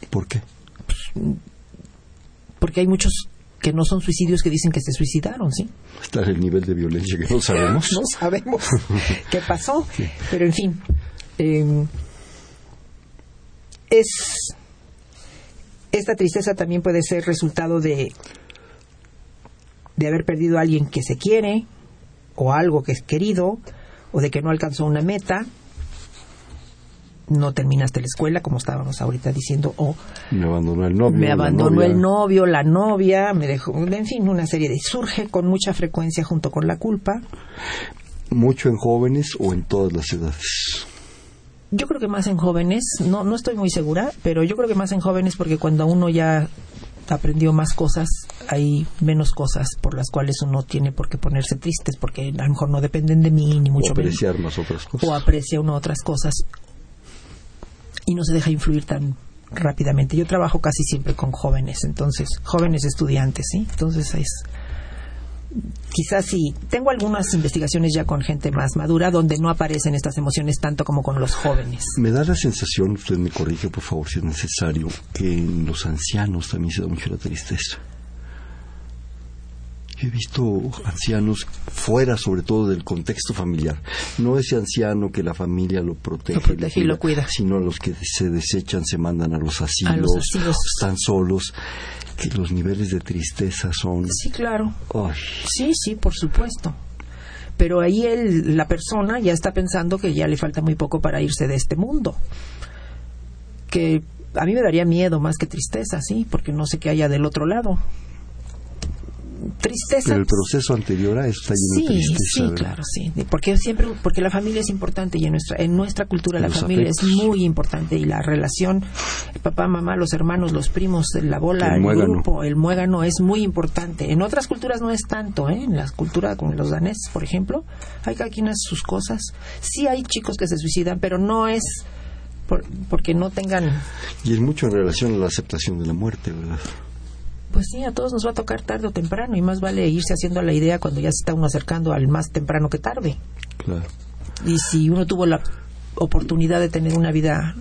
¿Por qué? porque hay muchos que no son suicidios que dicen que se suicidaron, ¿sí? Está el nivel de violencia que no sabemos. no sabemos qué pasó, pero en fin. Em, es esta tristeza también puede ser resultado de de haber perdido a alguien que se quiere o algo que es querido o de que no alcanzó una meta. no terminaste la escuela, como estábamos ahorita diciendo, o me abandonó el novio. Me abandonó el novio, la novia, me dejó, en fin, una serie de... Surge con mucha frecuencia junto con la culpa. ¿Mucho en jóvenes o en todas las edades? Yo creo que más en jóvenes, no, no estoy muy segura, pero yo creo que más en jóvenes porque cuando uno ya aprendió más cosas, hay menos cosas por las cuales uno tiene por qué ponerse tristes, porque a lo mejor no dependen de mí, ni mucho o apreciar más otras cosas. O aprecia uno otras cosas y no se deja influir tan rápidamente. Yo trabajo casi siempre con jóvenes, entonces, jóvenes estudiantes, ¿sí? Entonces es quizás sí, tengo algunas investigaciones ya con gente más madura donde no aparecen estas emociones tanto como con los jóvenes. Me da la sensación, usted me corrige por favor si es necesario, que en los ancianos también se da mucho la tristeza. He visto ancianos fuera, sobre todo, del contexto familiar. No ese anciano que la familia lo protege, y lo cuida, sino los que se desechan, se mandan a los asilos, están solos que los niveles de tristeza son... Sí, claro. Sí, sí, por supuesto. Pero ahí él, la persona ya está pensando que ya le falta muy poco para irse de este mundo. Que a mí me daría miedo más que tristeza, sí, porque no sé qué haya del otro lado tristeza. Pero el proceso anterior a eso está lleno de tristeza. Sí, claro, sí. Porque siempre, porque la familia es importante y en nuestra, en nuestra cultura la familia es muy importante y la relación, el papá, mamá, los hermanos, los primos, la bola, el, grupo, el muégano es muy importante. En otras culturas no es tanto, ¿eh? En la cultura como los daneses, por ejemplo, hay cada quien hace sus cosas. Sí hay chicos que se suicidan, pero no es porque no tengan... Y es mucho en relación a la aceptación de la muerte, ¿verdad? Pues sí, a todos nos va a tocar tarde o temprano y más vale irse haciendo la idea cuando ya se está uno acercando al más temprano que tarde. Claro. Y si uno tuvo la oportunidad de tener una vida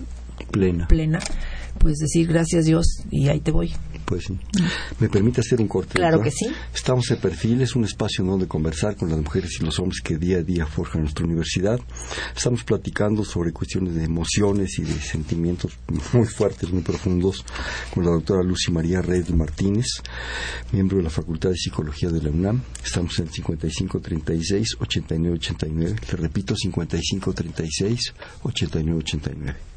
plena, plena pues decir gracias Dios y ahí te voy. Pues. ¿Me permite hacer un corte? Claro que sí. Estamos en Perfil, es un espacio en donde conversar con las mujeres y los hombres que día a día forjan nuestra universidad. Estamos platicando sobre cuestiones de emociones y de sentimientos muy fuertes, muy profundos, con la doctora Lucy María Reyes Martínez, miembro de la Facultad de Psicología de la UNAM. Estamos en 5536-8989. Le repito, 5536-8989.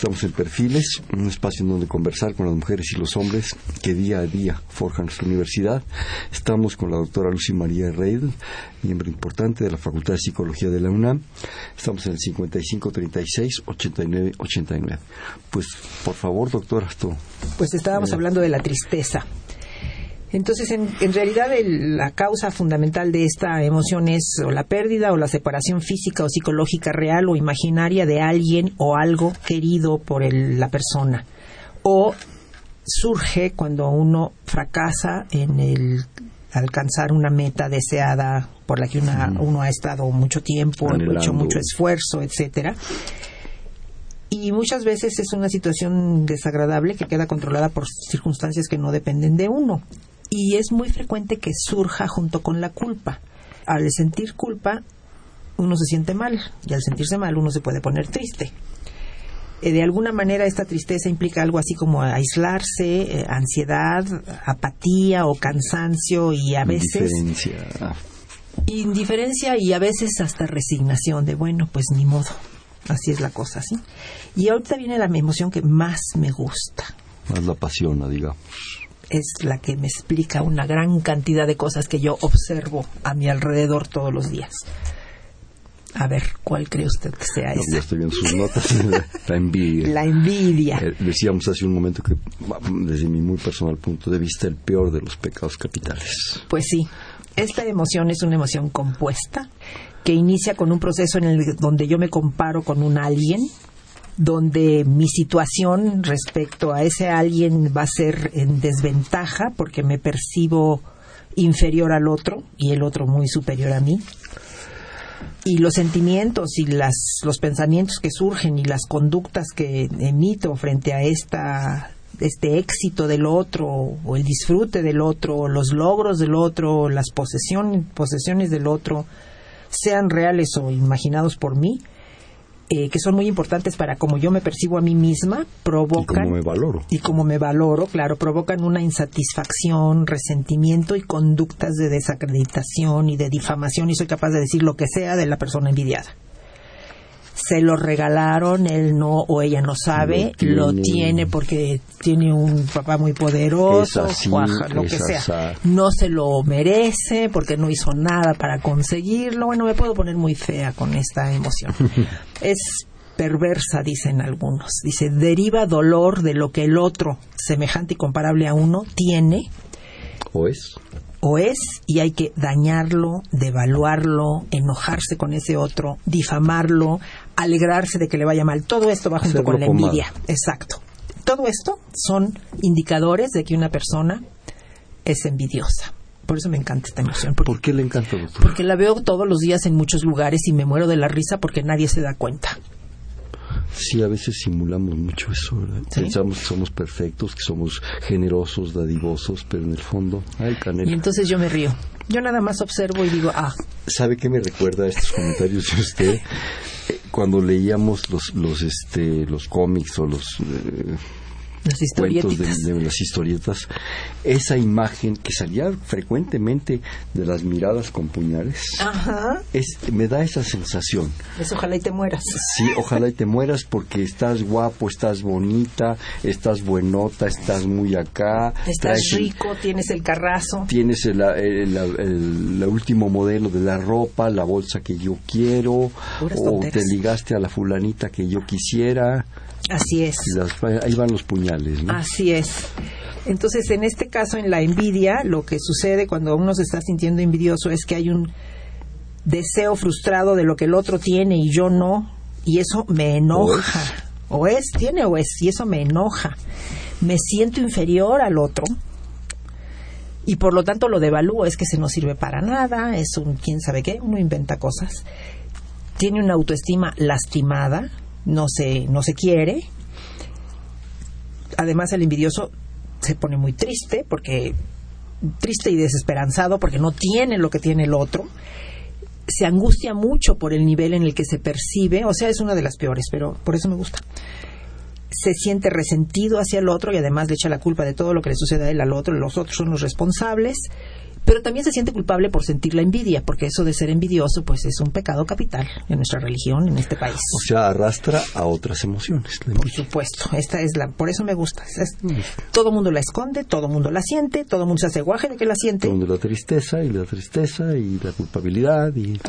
Estamos en Perfiles, un espacio en donde conversar con las mujeres y los hombres que día a día forjan nuestra universidad. Estamos con la doctora Lucy María Reid, miembro importante de la Facultad de Psicología de la UNAM. Estamos en el 5536-8989. Pues, por favor, doctora, esto. Pues estábamos hablando de la tristeza. Entonces, en, realidad, la causa fundamental de esta emoción es o la pérdida o la separación física o psicológica real o imaginaria de alguien o algo querido por la persona. O surge cuando uno fracasa en el alcanzar una meta deseada por la que uno ha estado mucho tiempo, ha hecho mucho esfuerzo, etcétera. Y muchas veces es una situación desagradable que queda controlada por circunstancias que no dependen de uno y es muy frecuente que surja junto con la culpa. Al sentir culpa, uno se siente mal y al sentirse mal uno se puede poner triste. Eh, de alguna manera esta tristeza implica algo así como aislarse, eh, ansiedad, apatía o cansancio y a veces indiferencia. indiferencia y a veces hasta resignación de bueno, pues ni modo. Así es la cosa, ¿sí? Y ahorita viene la emoción que más me gusta. Más la apasiona, digamos es la que me explica una gran cantidad de cosas que yo observo a mi alrededor todos los días. A ver, ¿cuál cree usted que sea No, esa? ya estoy viendo sus notas. la envidia. La envidia. Eh, decíamos hace un momento que, desde mi muy personal punto de vista, el peor de los pecados capitales. Pues sí, esta emoción es una emoción compuesta que inicia con un proceso en el donde yo me comparo con un alguien, donde mi situación respecto a ese alguien va a ser en desventaja porque me percibo inferior al otro y el otro muy superior a mí. Y los sentimientos y las, los pensamientos que surgen y las conductas que emito frente a esta este éxito del otro o el disfrute del otro o los logros del otro las posesiones posesiones del otro sean reales o imaginados por mí eh, que son muy importantes para cómo yo me percibo a mí misma provocan Y cómo me valoro. y cómo me valoro, claro, provocan una insatisfacción, resentimiento y conductas de desacreditación y de difamación y soy capaz de decir lo que sea de la persona envidiada. Se lo regalaron, él no o ella no sabe, Lo lo tiene. porque tiene un papá muy poderoso, así, cuaja, lo que sea. No se lo merece porque no hizo nada para conseguirlo. Bueno, me puedo poner muy fea con esta emoción. es perversa, dicen algunos. Dice, deriva dolor de lo que el otro, semejante y comparable a uno, tiene ¿O es? o es y hay que dañarlo, devaluarlo, enojarse con ese otro, difamarlo, alegrarse de que le vaya mal. Todo esto va junto Hacerlo con la envidia. Exacto. Todo esto son indicadores de que una persona es envidiosa. Por eso me encanta esta emoción. Porque, ¿Por qué le encanta, porque la veo todos los días en muchos lugares y me muero de la risa porque nadie se da cuenta. Sí, a veces simulamos mucho eso, ¿verdad? Sí. Pensamos que somos perfectos, que somos generosos, dadivosos, pero en el fondo, ay, Y canela. entonces yo me río. Yo nada más observo y digo, ah, ¿Sabe qué me recuerda a estos comentarios de usted? Cuando leíamos los, los, este, los cómics o los eh, las cuentos de, de las historietas, esa imagen que salía frecuentemente de las miradas con puñales, Ajá. es, me da esa sensación. Pues ojalá y te mueras. Sí, ojalá y te mueras porque estás guapo, estás bonita, estás buenota, estás muy acá. Estás traes el- rico, tienes el carrazo. Tienes el, el- el- el último modelo de la ropa, la bolsa que yo quiero, Puras o tonteras. te ligaste a la fulanita que yo quisiera. Así es. las- ahí van los puñales, ¿no? Así es. Entonces, en este caso, en la envidia, lo que sucede cuando uno se está sintiendo envidioso es que hay un deseo frustrado de lo que el otro tiene y yo no, y eso me enoja. O es, tiene o es, y eso me enoja. Me siento inferior al otro y por lo tanto lo devalúo, es que se no sirve para nada, es un quién sabe qué, uno inventa cosas. Tiene una autoestima lastimada, no se, no se quiere, además el envidioso se pone muy triste porque triste y desesperanzado porque no tiene lo que tiene el otro. Se angustia mucho por el nivel en el que se percibe o sea es una de las peores pero por eso me gusta. Se siente resentido hacia el otro y además le echa la culpa de todo lo que le sucede a él al otro los otros son los responsables pero también se siente culpable por sentir la envidia porque eso de ser envidioso pues es un pecado capital en nuestra religión en este país O sea, arrastra a otras emociones. por supuesto, esta es la, por eso me gusta. Es- todo mundo la esconde, todo mundo la siente, todo mundo se hace guaje de que la siente Donde la tristeza y la tristeza y la culpabilidad y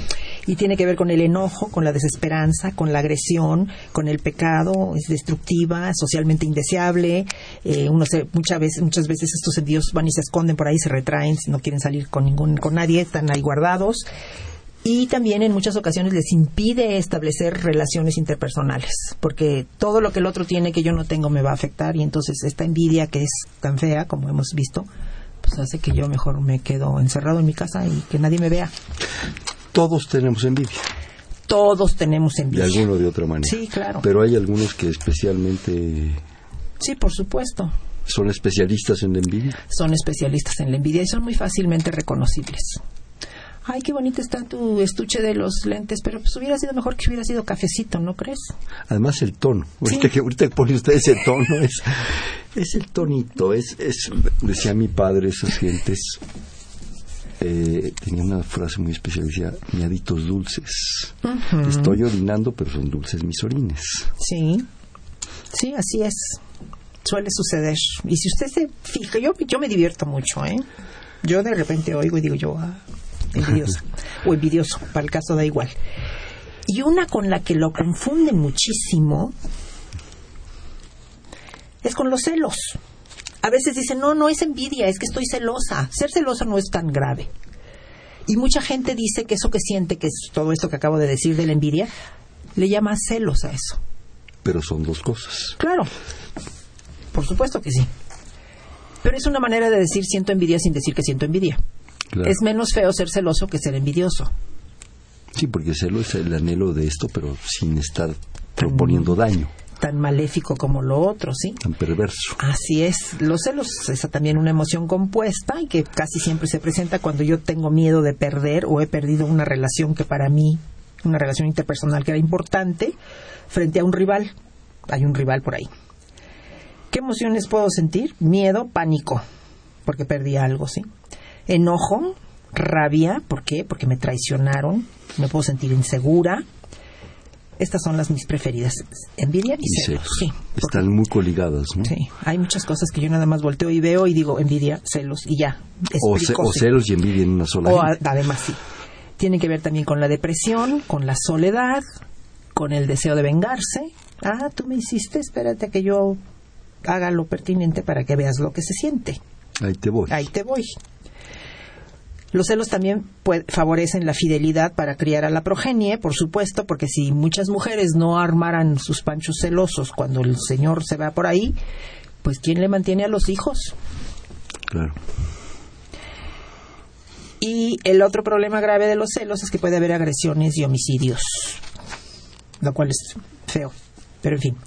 y tiene que ver con el enojo, con la desesperanza, con la agresión, con el pecado, es destructiva, socialmente indeseable. Eh, uno se, muchas veces, muchas veces estos envíos van y se esconden por ahí, se retraen, no quieren salir con ningún, con nadie, están ahí guardados. Y también en muchas ocasiones les impide establecer relaciones interpersonales, porque todo lo que el otro tiene que yo no tengo me va a afectar y entonces esta envidia que es tan fea, como hemos visto, pues hace que yo mejor me quedo encerrado en mi casa y que nadie me vea. todos tenemos envidia, Todos tenemos de envidia. alguna o de otra manera. Sí, claro. Pero hay algunos que especialmente Sí, por supuesto. Son especialistas en la envidia. Son especialistas en la envidia y son muy fácilmente reconocibles. Ay, qué bonito está tu estuche de los lentes, pero pues hubiera sido mejor que hubiera sido cafecito, ¿no crees? Además el tono. Ahorita que ahorita pone usted ese tono es es el tonito, es es decía mi padre esas gentes eh, tenía una frase muy especial, decía, miaditos dulces. Estoy orinando, pero son dulces mis orines. Sí, sí, así es. Suele suceder. Y si usted se fija, yo, yo me divierto mucho, ¿eh? Yo de repente oigo y digo yo, ah, envidiosa. o envidioso, para el caso da igual. Y una con la que lo confunden muchísimo es con los celos. A veces dicen, no, no es envidia, es que estoy celosa. Ser celosa no es tan grave. Y mucha gente dice que eso que siente, que es todo esto que acabo de decir de la envidia, le llama celos a eso. Pero son dos cosas. Claro, por supuesto que sí. Pero es una manera de decir siento envidia sin decir que siento envidia. Claro. Es menos feo ser celoso que ser envidioso. Sí, porque celo es el anhelo de esto, pero sin estar proponiendo daño, Tan maléfico como lo otro, ¿sí? tan perverso. Así es. Los celos es también una emoción compuesta y que casi siempre se presenta cuando yo tengo miedo de perder o he perdido una relación que para mí, una relación interpersonal que era importante, frente a un rival. Hay un rival por ahí. ¿Qué emociones puedo sentir? Miedo, pánico, porque perdí algo, ¿sí? Enojo, rabia, ¿por qué? Porque me traicionaron, me puedo sentir insegura. Estas son las mis preferidas. Envidia y, Y celos. celos. Sí, Están muy coligadas, ¿no? Sí, hay muchas cosas que yo nada más volteo y veo y digo envidia, celos y ya. O, ce- celos y envidia en una sola. O gente. además sí. Tiene que ver también con la depresión, con la soledad, con el deseo de vengarse. Ah, tú me hiciste, espérate que yo haga lo pertinente para que veas lo que se siente. Ahí te voy. Ahí te voy. Los celos también favorecen la fidelidad para criar a la progenie, por supuesto, porque si muchas mujeres no armaran sus panchos celosos cuando el señor se va por ahí, pues ¿quién le mantiene a los hijos? Claro. Y el otro problema grave de los celos es que puede haber agresiones y homicidios, lo cual es feo, pero en fin.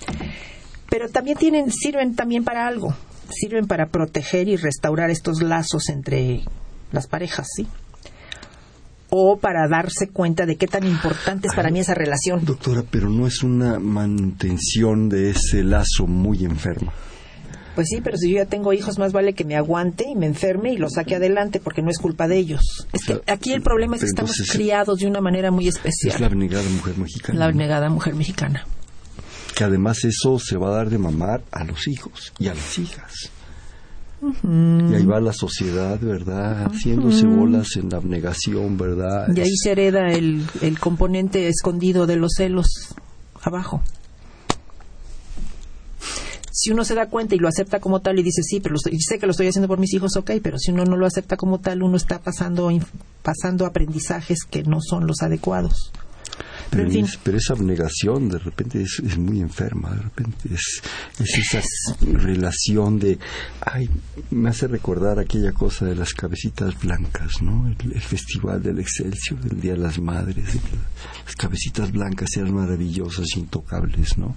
Pero también tienen, sirven también para algo, sirven para proteger y restaurar estos lazos entre las parejas, ¿sí? O para darse cuenta de qué tan importante es para mí esa relación. Doctora, pero no es una mantención de ese lazo muy enferma. Pues sí, pero si yo ya tengo hijos, más vale que me aguante y me enferme y los saque adelante, porque no es culpa de ellos. Es que aquí el problema es que estamos criados de una manera muy Es especial. la abnegada mujer mexicana. la abnegada mujer mexicana. Que además eso se va a dar de mamar a los hijos y a las hijas. Y ahí va la sociedad, ¿verdad? Haciéndose bolas en la abnegación, ¿verdad? Y ahí se hereda el, el componente escondido de los celos abajo. Si uno se da cuenta y lo acepta como tal y dice, sí, pero lo estoy- sé que lo estoy haciendo por mis hijos, ok, pero si uno no lo acepta como tal, uno está pasando, pasando aprendizajes que no son los adecuados. Pero Pero, en fin, es- pero esa abnegación de repente es, es muy enferma, de repente es, es esa relación de, ay, me hace recordar aquella cosa de las cabecitas blancas, ¿no? El, el festival del Excelsior, del Día de las Madres, las cabecitas blancas eran maravillosas, intocables, ¿no?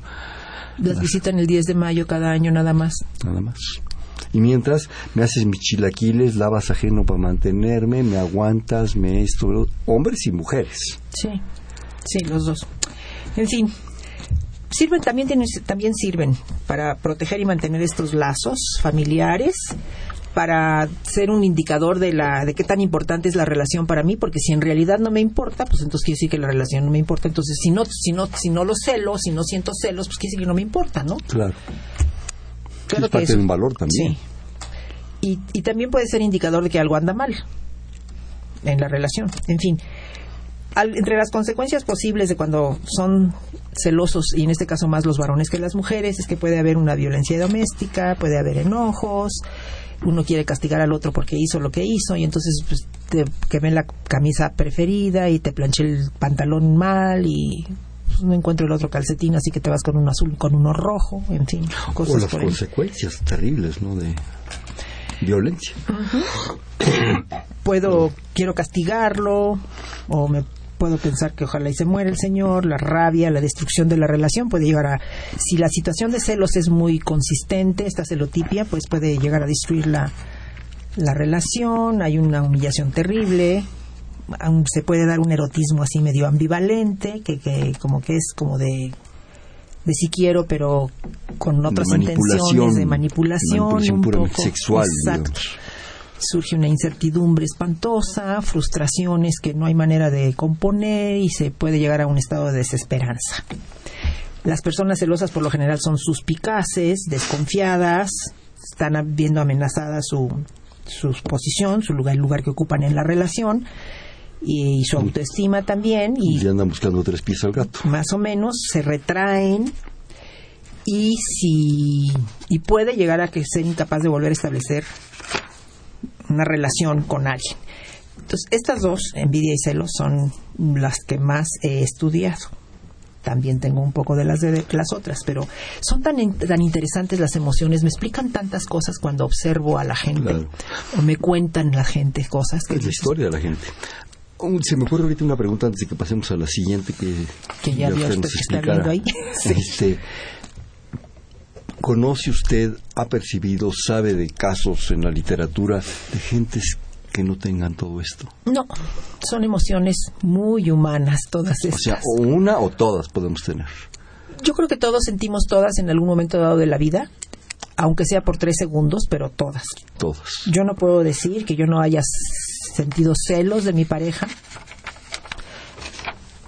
las visitan el 10 de mayo cada año nada más. Nada más. Y mientras me haces mis chilaquiles, lavas ajeno para mantenerme, me aguantas, me esto, hombres y mujeres. Sí, sí, los dos. En fin, sirven también tienen- también sirven para proteger y mantener estos lazos familiares, para ser un indicador de la de qué tan importante es la relación para mí, porque si en realidad no me importa, pues entonces quiere decir que la relación no me importa. Entonces, si no si no si no lo celo, si no siento celos, pues quiere decir que no me importa, ¿no? Claro. Claro es parte eso- de un valor también. Sí. Y, y también puede ser indicador de que algo anda mal en la relación. En fin, al- entre las consecuencias posibles de cuando son celosos, y en este caso más los varones que las mujeres, es que puede haber una violencia doméstica, puede haber enojos, uno quiere castigar al otro porque hizo lo que hizo, y entonces pues, te quemé la camisa preferida y te planché el pantalón mal y pues, no encuentro el otro calcetín, así que te vas con uno azul, con uno rojo, en fin, O cosas las por ahí. consecuencias terribles, ¿no? De violencia. puedo quiero castigarlo o me puedo pensar que ojalá y se muera el señor la rabia la destrucción de la relación puede llegar a si la situación de celos es muy consistente esta celotipia pues puede llegar a destruir la la relación hay una humillación terrible aún se puede dar un erotismo así medio ambivalente que, que como que es como de de si quiero pero con otras intenciones de manipulación, manipulación un poco sexual, exacto digamos. Surge una incertidumbre espantosa, frustraciones que no hay manera de componer y se puede llegar a un estado de desesperanza. Las personas celosas por lo general son suspicaces, desconfiadas, están viendo amenazada su, su posición, su lugar, el lugar que ocupan en la relación y, su autoestima también. Y, Y andan buscando tres pies al gato. más o menos se retraen y si y puede llegar a que ser incapaz de volver a establecer una relación con alguien. Entonces, estas dos, envidia y celos, son las que más he estudiado. También tengo un poco de las de las otras, pero son tan, tan interesantes las emociones, me explican tantas cosas cuando observo a la gente Claro. o me cuentan la gente cosas que Es la historia de la gente. Se me ocurre ahorita una pregunta antes de que pasemos a la siguiente que, Que ya vio usted usted nos que está viendo ahí. Este, ¿Conoce usted, ha percibido, sabe de casos en la literatura de gentes que no tengan todo esto? No, son emociones muy humanas todas O estas. sea, o una o todas podemos tener. Yo creo que todos sentimos todas en algún momento dado de la vida, aunque sea por tres segundos, pero todas. Todas. Yo no puedo decir que yo no haya sentido celos de mi pareja.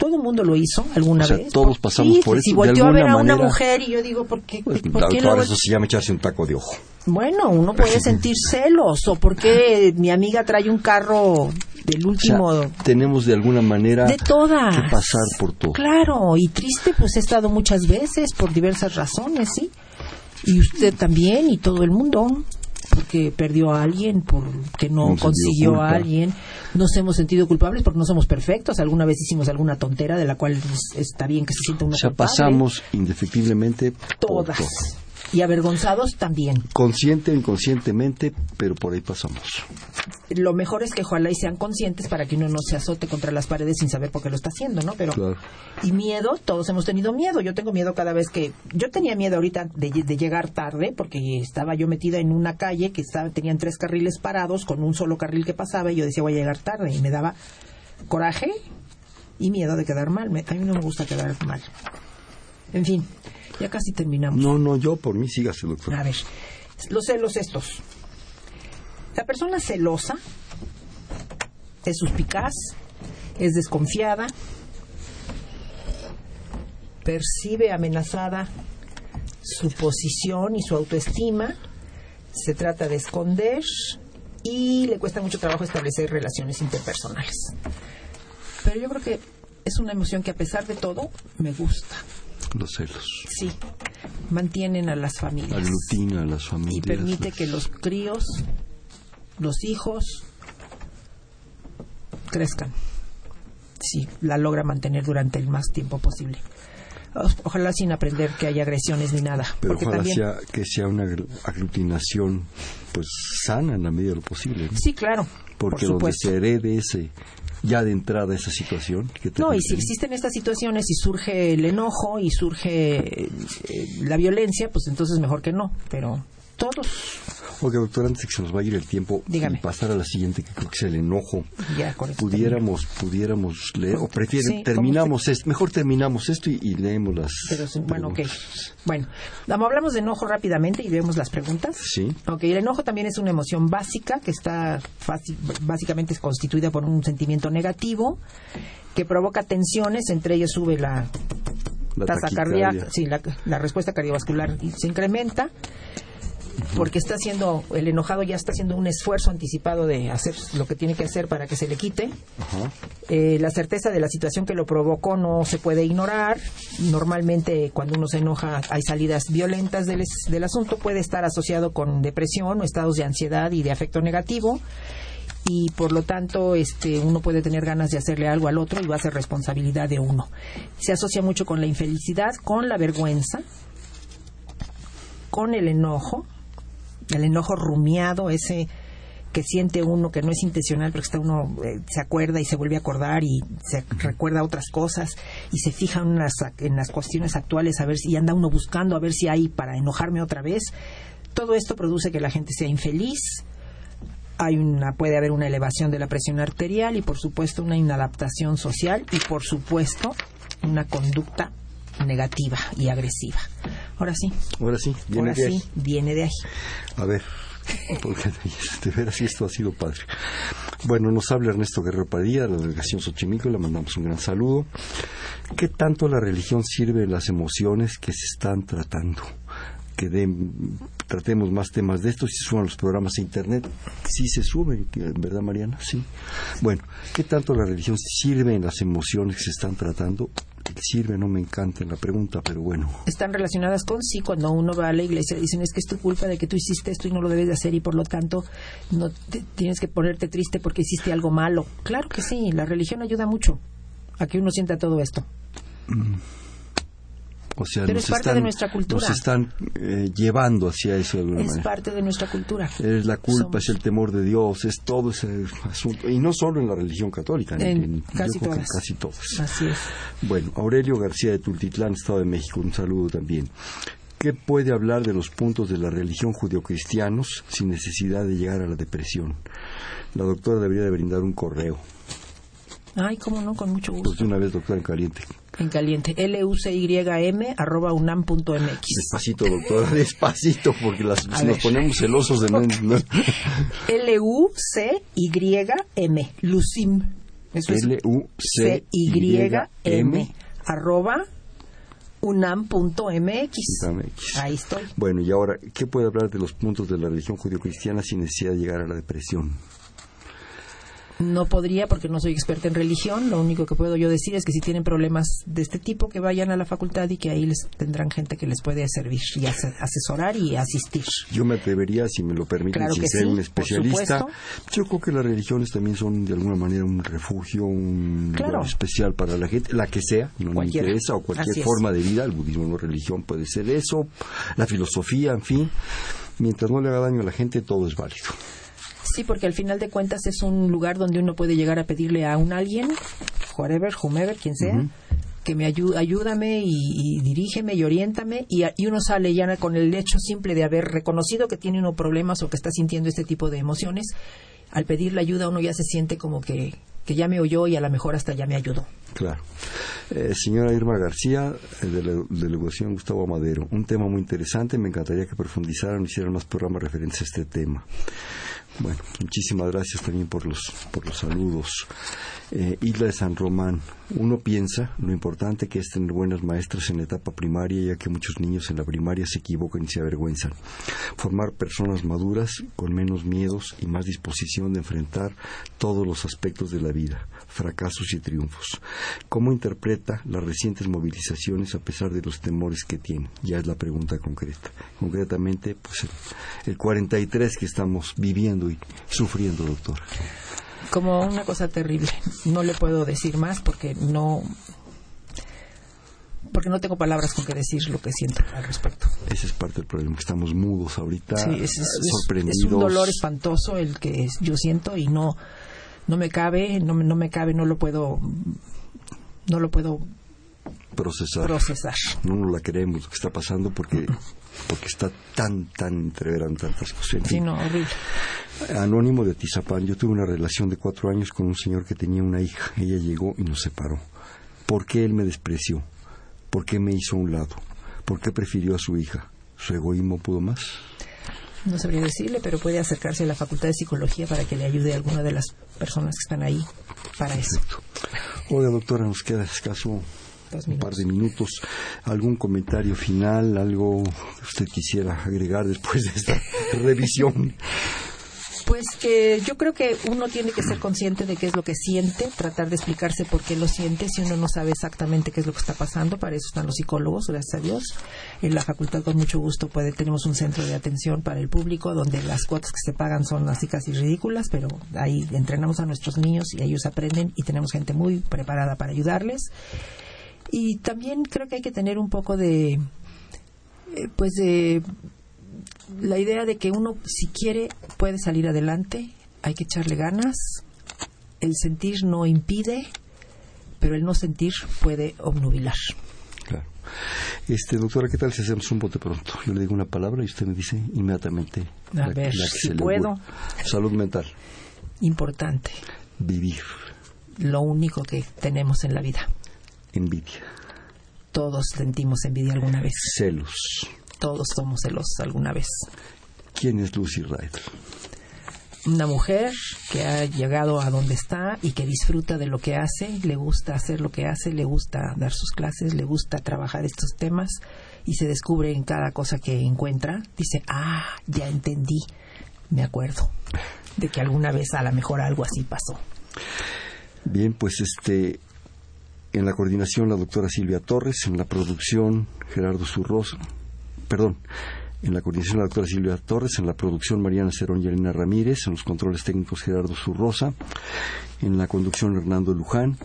Todo el mundo lo hizo alguna O sea, vez. todos pasamos Sí, por pues, eso, Si volteó a ver a una manera. mujer y yo digo, ¿por qué? Pues, ¿por qué doctor, luego- eso se llama echarse un taco de ojo. Bueno, uno puede sentir celos. ¿O por qué mi amiga trae un carro del O sea, último tenemos de alguna manera De todas. que pasar por todo. Claro, y triste pues he estado muchas veces por diversas razones, ¿sí? Y usted también y todo el mundo, porque perdió a alguien, porque no consiguió culpa. a alguien, nos hemos sentido culpables porque no somos perfectos, alguna vez hicimos alguna tontera de la cual está bien que se sienta uno O sea, culpable. pasamos indefectiblemente por todas. todo. Y avergonzados también. Consciente o inconscientemente, pero por ahí pasamos. Lo mejor es que ojalá y sean conscientes para que uno no se azote contra las paredes sin saber por qué lo está haciendo, ¿no? Pero Claro. y miedo, todos hemos tenido miedo. Yo tengo miedo cada vez que yo tenía miedo ahorita de, de llegar tarde porque estaba yo metida en una calle que estaba tenían tres carriles parados con un solo carril que pasaba y yo decía voy a llegar tarde y me daba coraje y miedo de quedar mal. Me- a mí no me gusta quedar mal. En fin, ya casi terminamos. No, no, yo por mí sígase, doctor. A ver, los celos estos. La persona celosa es suspicaz, es desconfiada, percibe amenazada su posición y su autoestima, se trata de esconder y le cuesta mucho trabajo establecer relaciones interpersonales. Pero yo creo que es una emoción que a pesar de todo me gusta. Los celos. Sí, mantienen a las familias Aglutina a las familias. y permite las- que los críos, los hijos, crezcan. Sí, la logra mantener durante el más tiempo posible. Ojalá sin aprender que haya agresiones ni nada. Pero porque ojalá también, sea, que sea una agl- aglutinación pues sana en la medida de lo posible. ¿no? Sí, claro. Porque por donde se herede ese, ya de entrada esa situación. que No, y si existen estas situaciones y surge el enojo y surge eh, la violencia, pues entonces mejor que no. Pero todos, Ok, doctor, antes de que se nos vaya a ir el tiempo Dígame. y pasar a la siguiente, que creo que es el enojo, ya pudiéramos, pudiéramos leer, o prefieren, Sí, terminamos esto, mejor terminamos esto y, y leemos las Pero, bueno, ok. Bueno, vamos, hablamos de enojo rápidamente y vemos las preguntas. Sí. Ok, el enojo también es una emoción básica que está fácil- básicamente es constituida por un sentimiento negativo que provoca tensiones, entre ellos sube la, La tasa cardíaca, sí, la, la respuesta cardiovascular y se incrementa porque está haciendo, el enojado ya está haciendo un esfuerzo anticipado de hacer lo que tiene que hacer para que se le quite. Eh, la certeza de la situación que lo provocó no se puede ignorar. Normalmente cuando uno se enoja hay salidas violentas del, del asunto. Puede estar asociado con depresión o estados de ansiedad y de afecto negativo. Y por lo tanto este, uno puede tener ganas de hacerle algo al otro y va a ser responsabilidad de uno. Se asocia mucho con la infelicidad, con la vergüenza, con el enojo, el enojo rumiado, ese que siente uno que no es intencional, pero que está uno eh, se acuerda y se vuelve a acordar y se recuerda otras cosas y se fija en las, en las cuestiones actuales a ver si y anda uno buscando a ver si hay para enojarme otra vez. Todo esto produce que la gente sea infeliz. Hay una, puede haber una elevación de la presión arterial y por supuesto una inadaptación social y por supuesto una conducta negativa y agresiva. Ahora sí, Ahora sí, viene ahora de ahí. sí, viene de ahí. A ver, porque de veras esto ha sido padre. Bueno, nos habla Ernesto Guerrero Padilla, de la delegación Xochimilco, le mandamos un gran saludo. ¿Qué tanto la religión sirve en las emociones que se están tratando? que den, tratemos más temas de estos se suban los programas a internet. Sí se suben, ¿verdad Mariana? Sí. Bueno, ¿qué tanto la religión sirve en las emociones que se están tratando? Sirve, no me encanta la pregunta, pero bueno. Están relacionadas con sí, cuando uno va a la iglesia dicen es que es tu culpa de que tú hiciste esto y no lo debes de hacer y por lo tanto no tienes que ponerte triste porque hiciste algo malo. Claro que sí, la religión ayuda mucho a que uno sienta todo esto. Mm. O sea, Pero es parte de nuestra cultura. Nos están eh, llevando hacia eso de alguna es parte de nuestra cultura. Es la culpa, es el temor de Dios, es todo ese asunto. Y no solo en la religión católica, en, casi, todas. casi todos. Así es. Bueno, Aurelio García de Tultitlán, Estado de México, un saludo también. ¿Qué puede hablar de los puntos de la religión judio-cristianos sin necesidad de llegar a la depresión? La doctora debería de brindar un correo. Ay, cómo no, con mucho gusto. Pues de una vez, doctora, en caliente. En caliente. L-U-C-Y-M arroba unam.mx. Despacito, doctora, despacito, porque las, nos ponemos celosos de no. L-U-C-Y-M, Lucim. L-U-C-Y-M arroba unam.mx. Ahí estoy. Bueno, y ahora, ¿qué puede hablar de los puntos de la religión judío-cristiana sin necesidad de llegar a la depresión? No podría porque no soy experta en religión. Lo único que puedo yo decir es que si tienen problemas de este tipo, que vayan a la facultad y que ahí les tendrán gente que les puede servir y asesorar y asistir. Yo me atrevería, si me lo permiten, sin ser un especialista. Yo creo que las religiones también son de alguna manera un refugio, un lugar especial para la gente, la que sea, no me interesa, o cualquier forma de vida. El budismo no religión puede ser eso, la filosofía, en fin. Mientras no le haga daño a la gente, todo es válido. Sí, porque al final de cuentas es un lugar donde uno puede llegar a pedirle a un alguien, whatever, whomever, quien sea, que me ayude, ayúdame y, dirígeme y oriéntame y, y, uno sale ya con el hecho simple de haber reconocido que tiene uno problemas o que está sintiendo este tipo de emociones. Al pedirle ayuda uno ya se siente como que, que ya me oyó y a lo mejor hasta ya me ayudó. Claro. Eh, señora Irma García, de la delegación Gustavo Madero, un tema muy interesante, me encantaría que profundizaran y hicieran más programas referentes a este tema. Bueno, muchísimas gracias también por los, por los saludos. Eh, Isla de San Román, uno piensa lo importante que es tener buenas maestras en la etapa primaria, ya que muchos niños en la primaria se equivocan y se avergüenzan. Formar personas maduras con menos miedos y más disposición de enfrentar todos los aspectos de la vida, fracasos y triunfos. ¿Cómo interpreta las recientes movilizaciones a pesar de los temores que tiene? Ya es la pregunta concreta. Concretamente, pues el, el 43 que estamos viviendo y sufriendo, doctor como una cosa terrible. No le puedo decir más porque no porque no tengo palabras con que decir lo que siento al respecto. Ese es parte del problema, que estamos mudos ahorita, sí, es, sorprendidos. Es un dolor espantoso el que yo siento y no no me cabe, no, no me cabe, no lo puedo no lo puedo procesar. procesar. No nos la queremos lo que está pasando porque porque está tan, tan entreverando tantas cosas. Sí, no, horrible. Anónimo de Tizapán, yo tuve una relación de cuatro años con un señor que tenía una hija. Ella llegó y nos separó. ¿Por qué él me despreció? ¿Por qué me hizo a un lado? ¿Por qué prefirió a su hija? ¿Su egoísmo pudo más? No sabría decirle, pero puede acercarse a la Facultad de Psicología para que le ayude a alguna de las personas que están ahí para eso. Oiga, doctora, nos queda escaso un par de minutos. ¿Algún comentario final? ¿Algo que usted quisiera agregar después de esta revisión? Pues que yo creo que uno tiene que ser consciente de qué es lo que siente, tratar de explicarse por qué lo siente. Si uno no sabe exactamente qué es lo que está pasando, para eso están los psicólogos, gracias a Dios. En la facultad, con mucho gusto, puede, tenemos un centro de atención para el público donde las cuotas que se pagan son así casi ridículas, pero ahí entrenamos a nuestros niños y ellos aprenden y tenemos gente muy preparada para ayudarles. Y también creo que hay que tener un poco de, eh, pues de la idea de que uno, si quiere, puede salir adelante, hay que echarle ganas, el sentir no impide, pero el no sentir puede obnubilar. Claro. Este, doctora, ¿qué tal si hacemos un bote pronto? Yo le digo una palabra y usted me dice inmediatamente. A ver, si puedo. Salud mental. Importante. Vivir. Lo único que tenemos en la vida. Envidia. Todos sentimos envidia alguna vez. Celos. Todos somos celosos alguna vez. ¿Quién es Lucy Ryder? una mujer que ha llegado a donde está y que disfruta de lo que hace, le gusta hacer lo que hace, le gusta dar sus clases, le gusta trabajar estos temas y se descubre en cada cosa que encuentra, dice, ah, ya entendí, me acuerdo de que alguna vez a lo mejor algo así pasó. Bien, pues este, en la coordinación la doctora Silvia Torres, en la producción Gerardo Zurrosa, perdón, en la coordinación la doctora Silvia Torres, en la producción Mariana Cerón y Elena Ramírez, en los controles técnicos Gerardo Zurrosa, en la conducción Hernando Luján.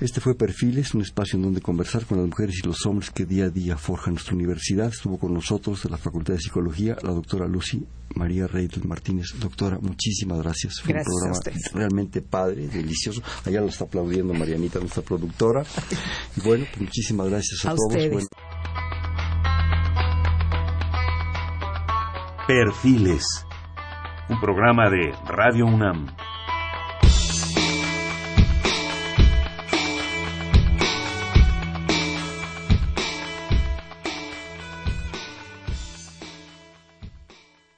Este fue Perfiles, un espacio en donde conversar con las mujeres y los hombres que día a día forjan nuestra universidad. Estuvo con nosotros de la Facultad de Psicología la doctora Lucy María Reyes Martínez. Doctora, muchísimas gracias. Fue gracias un programa realmente padre, delicioso. Allá lo está aplaudiendo Marianita, nuestra productora. Y bueno, pues muchísimas gracias a, a todos. Ustedes. Perfiles, un programa de Radio UNAM.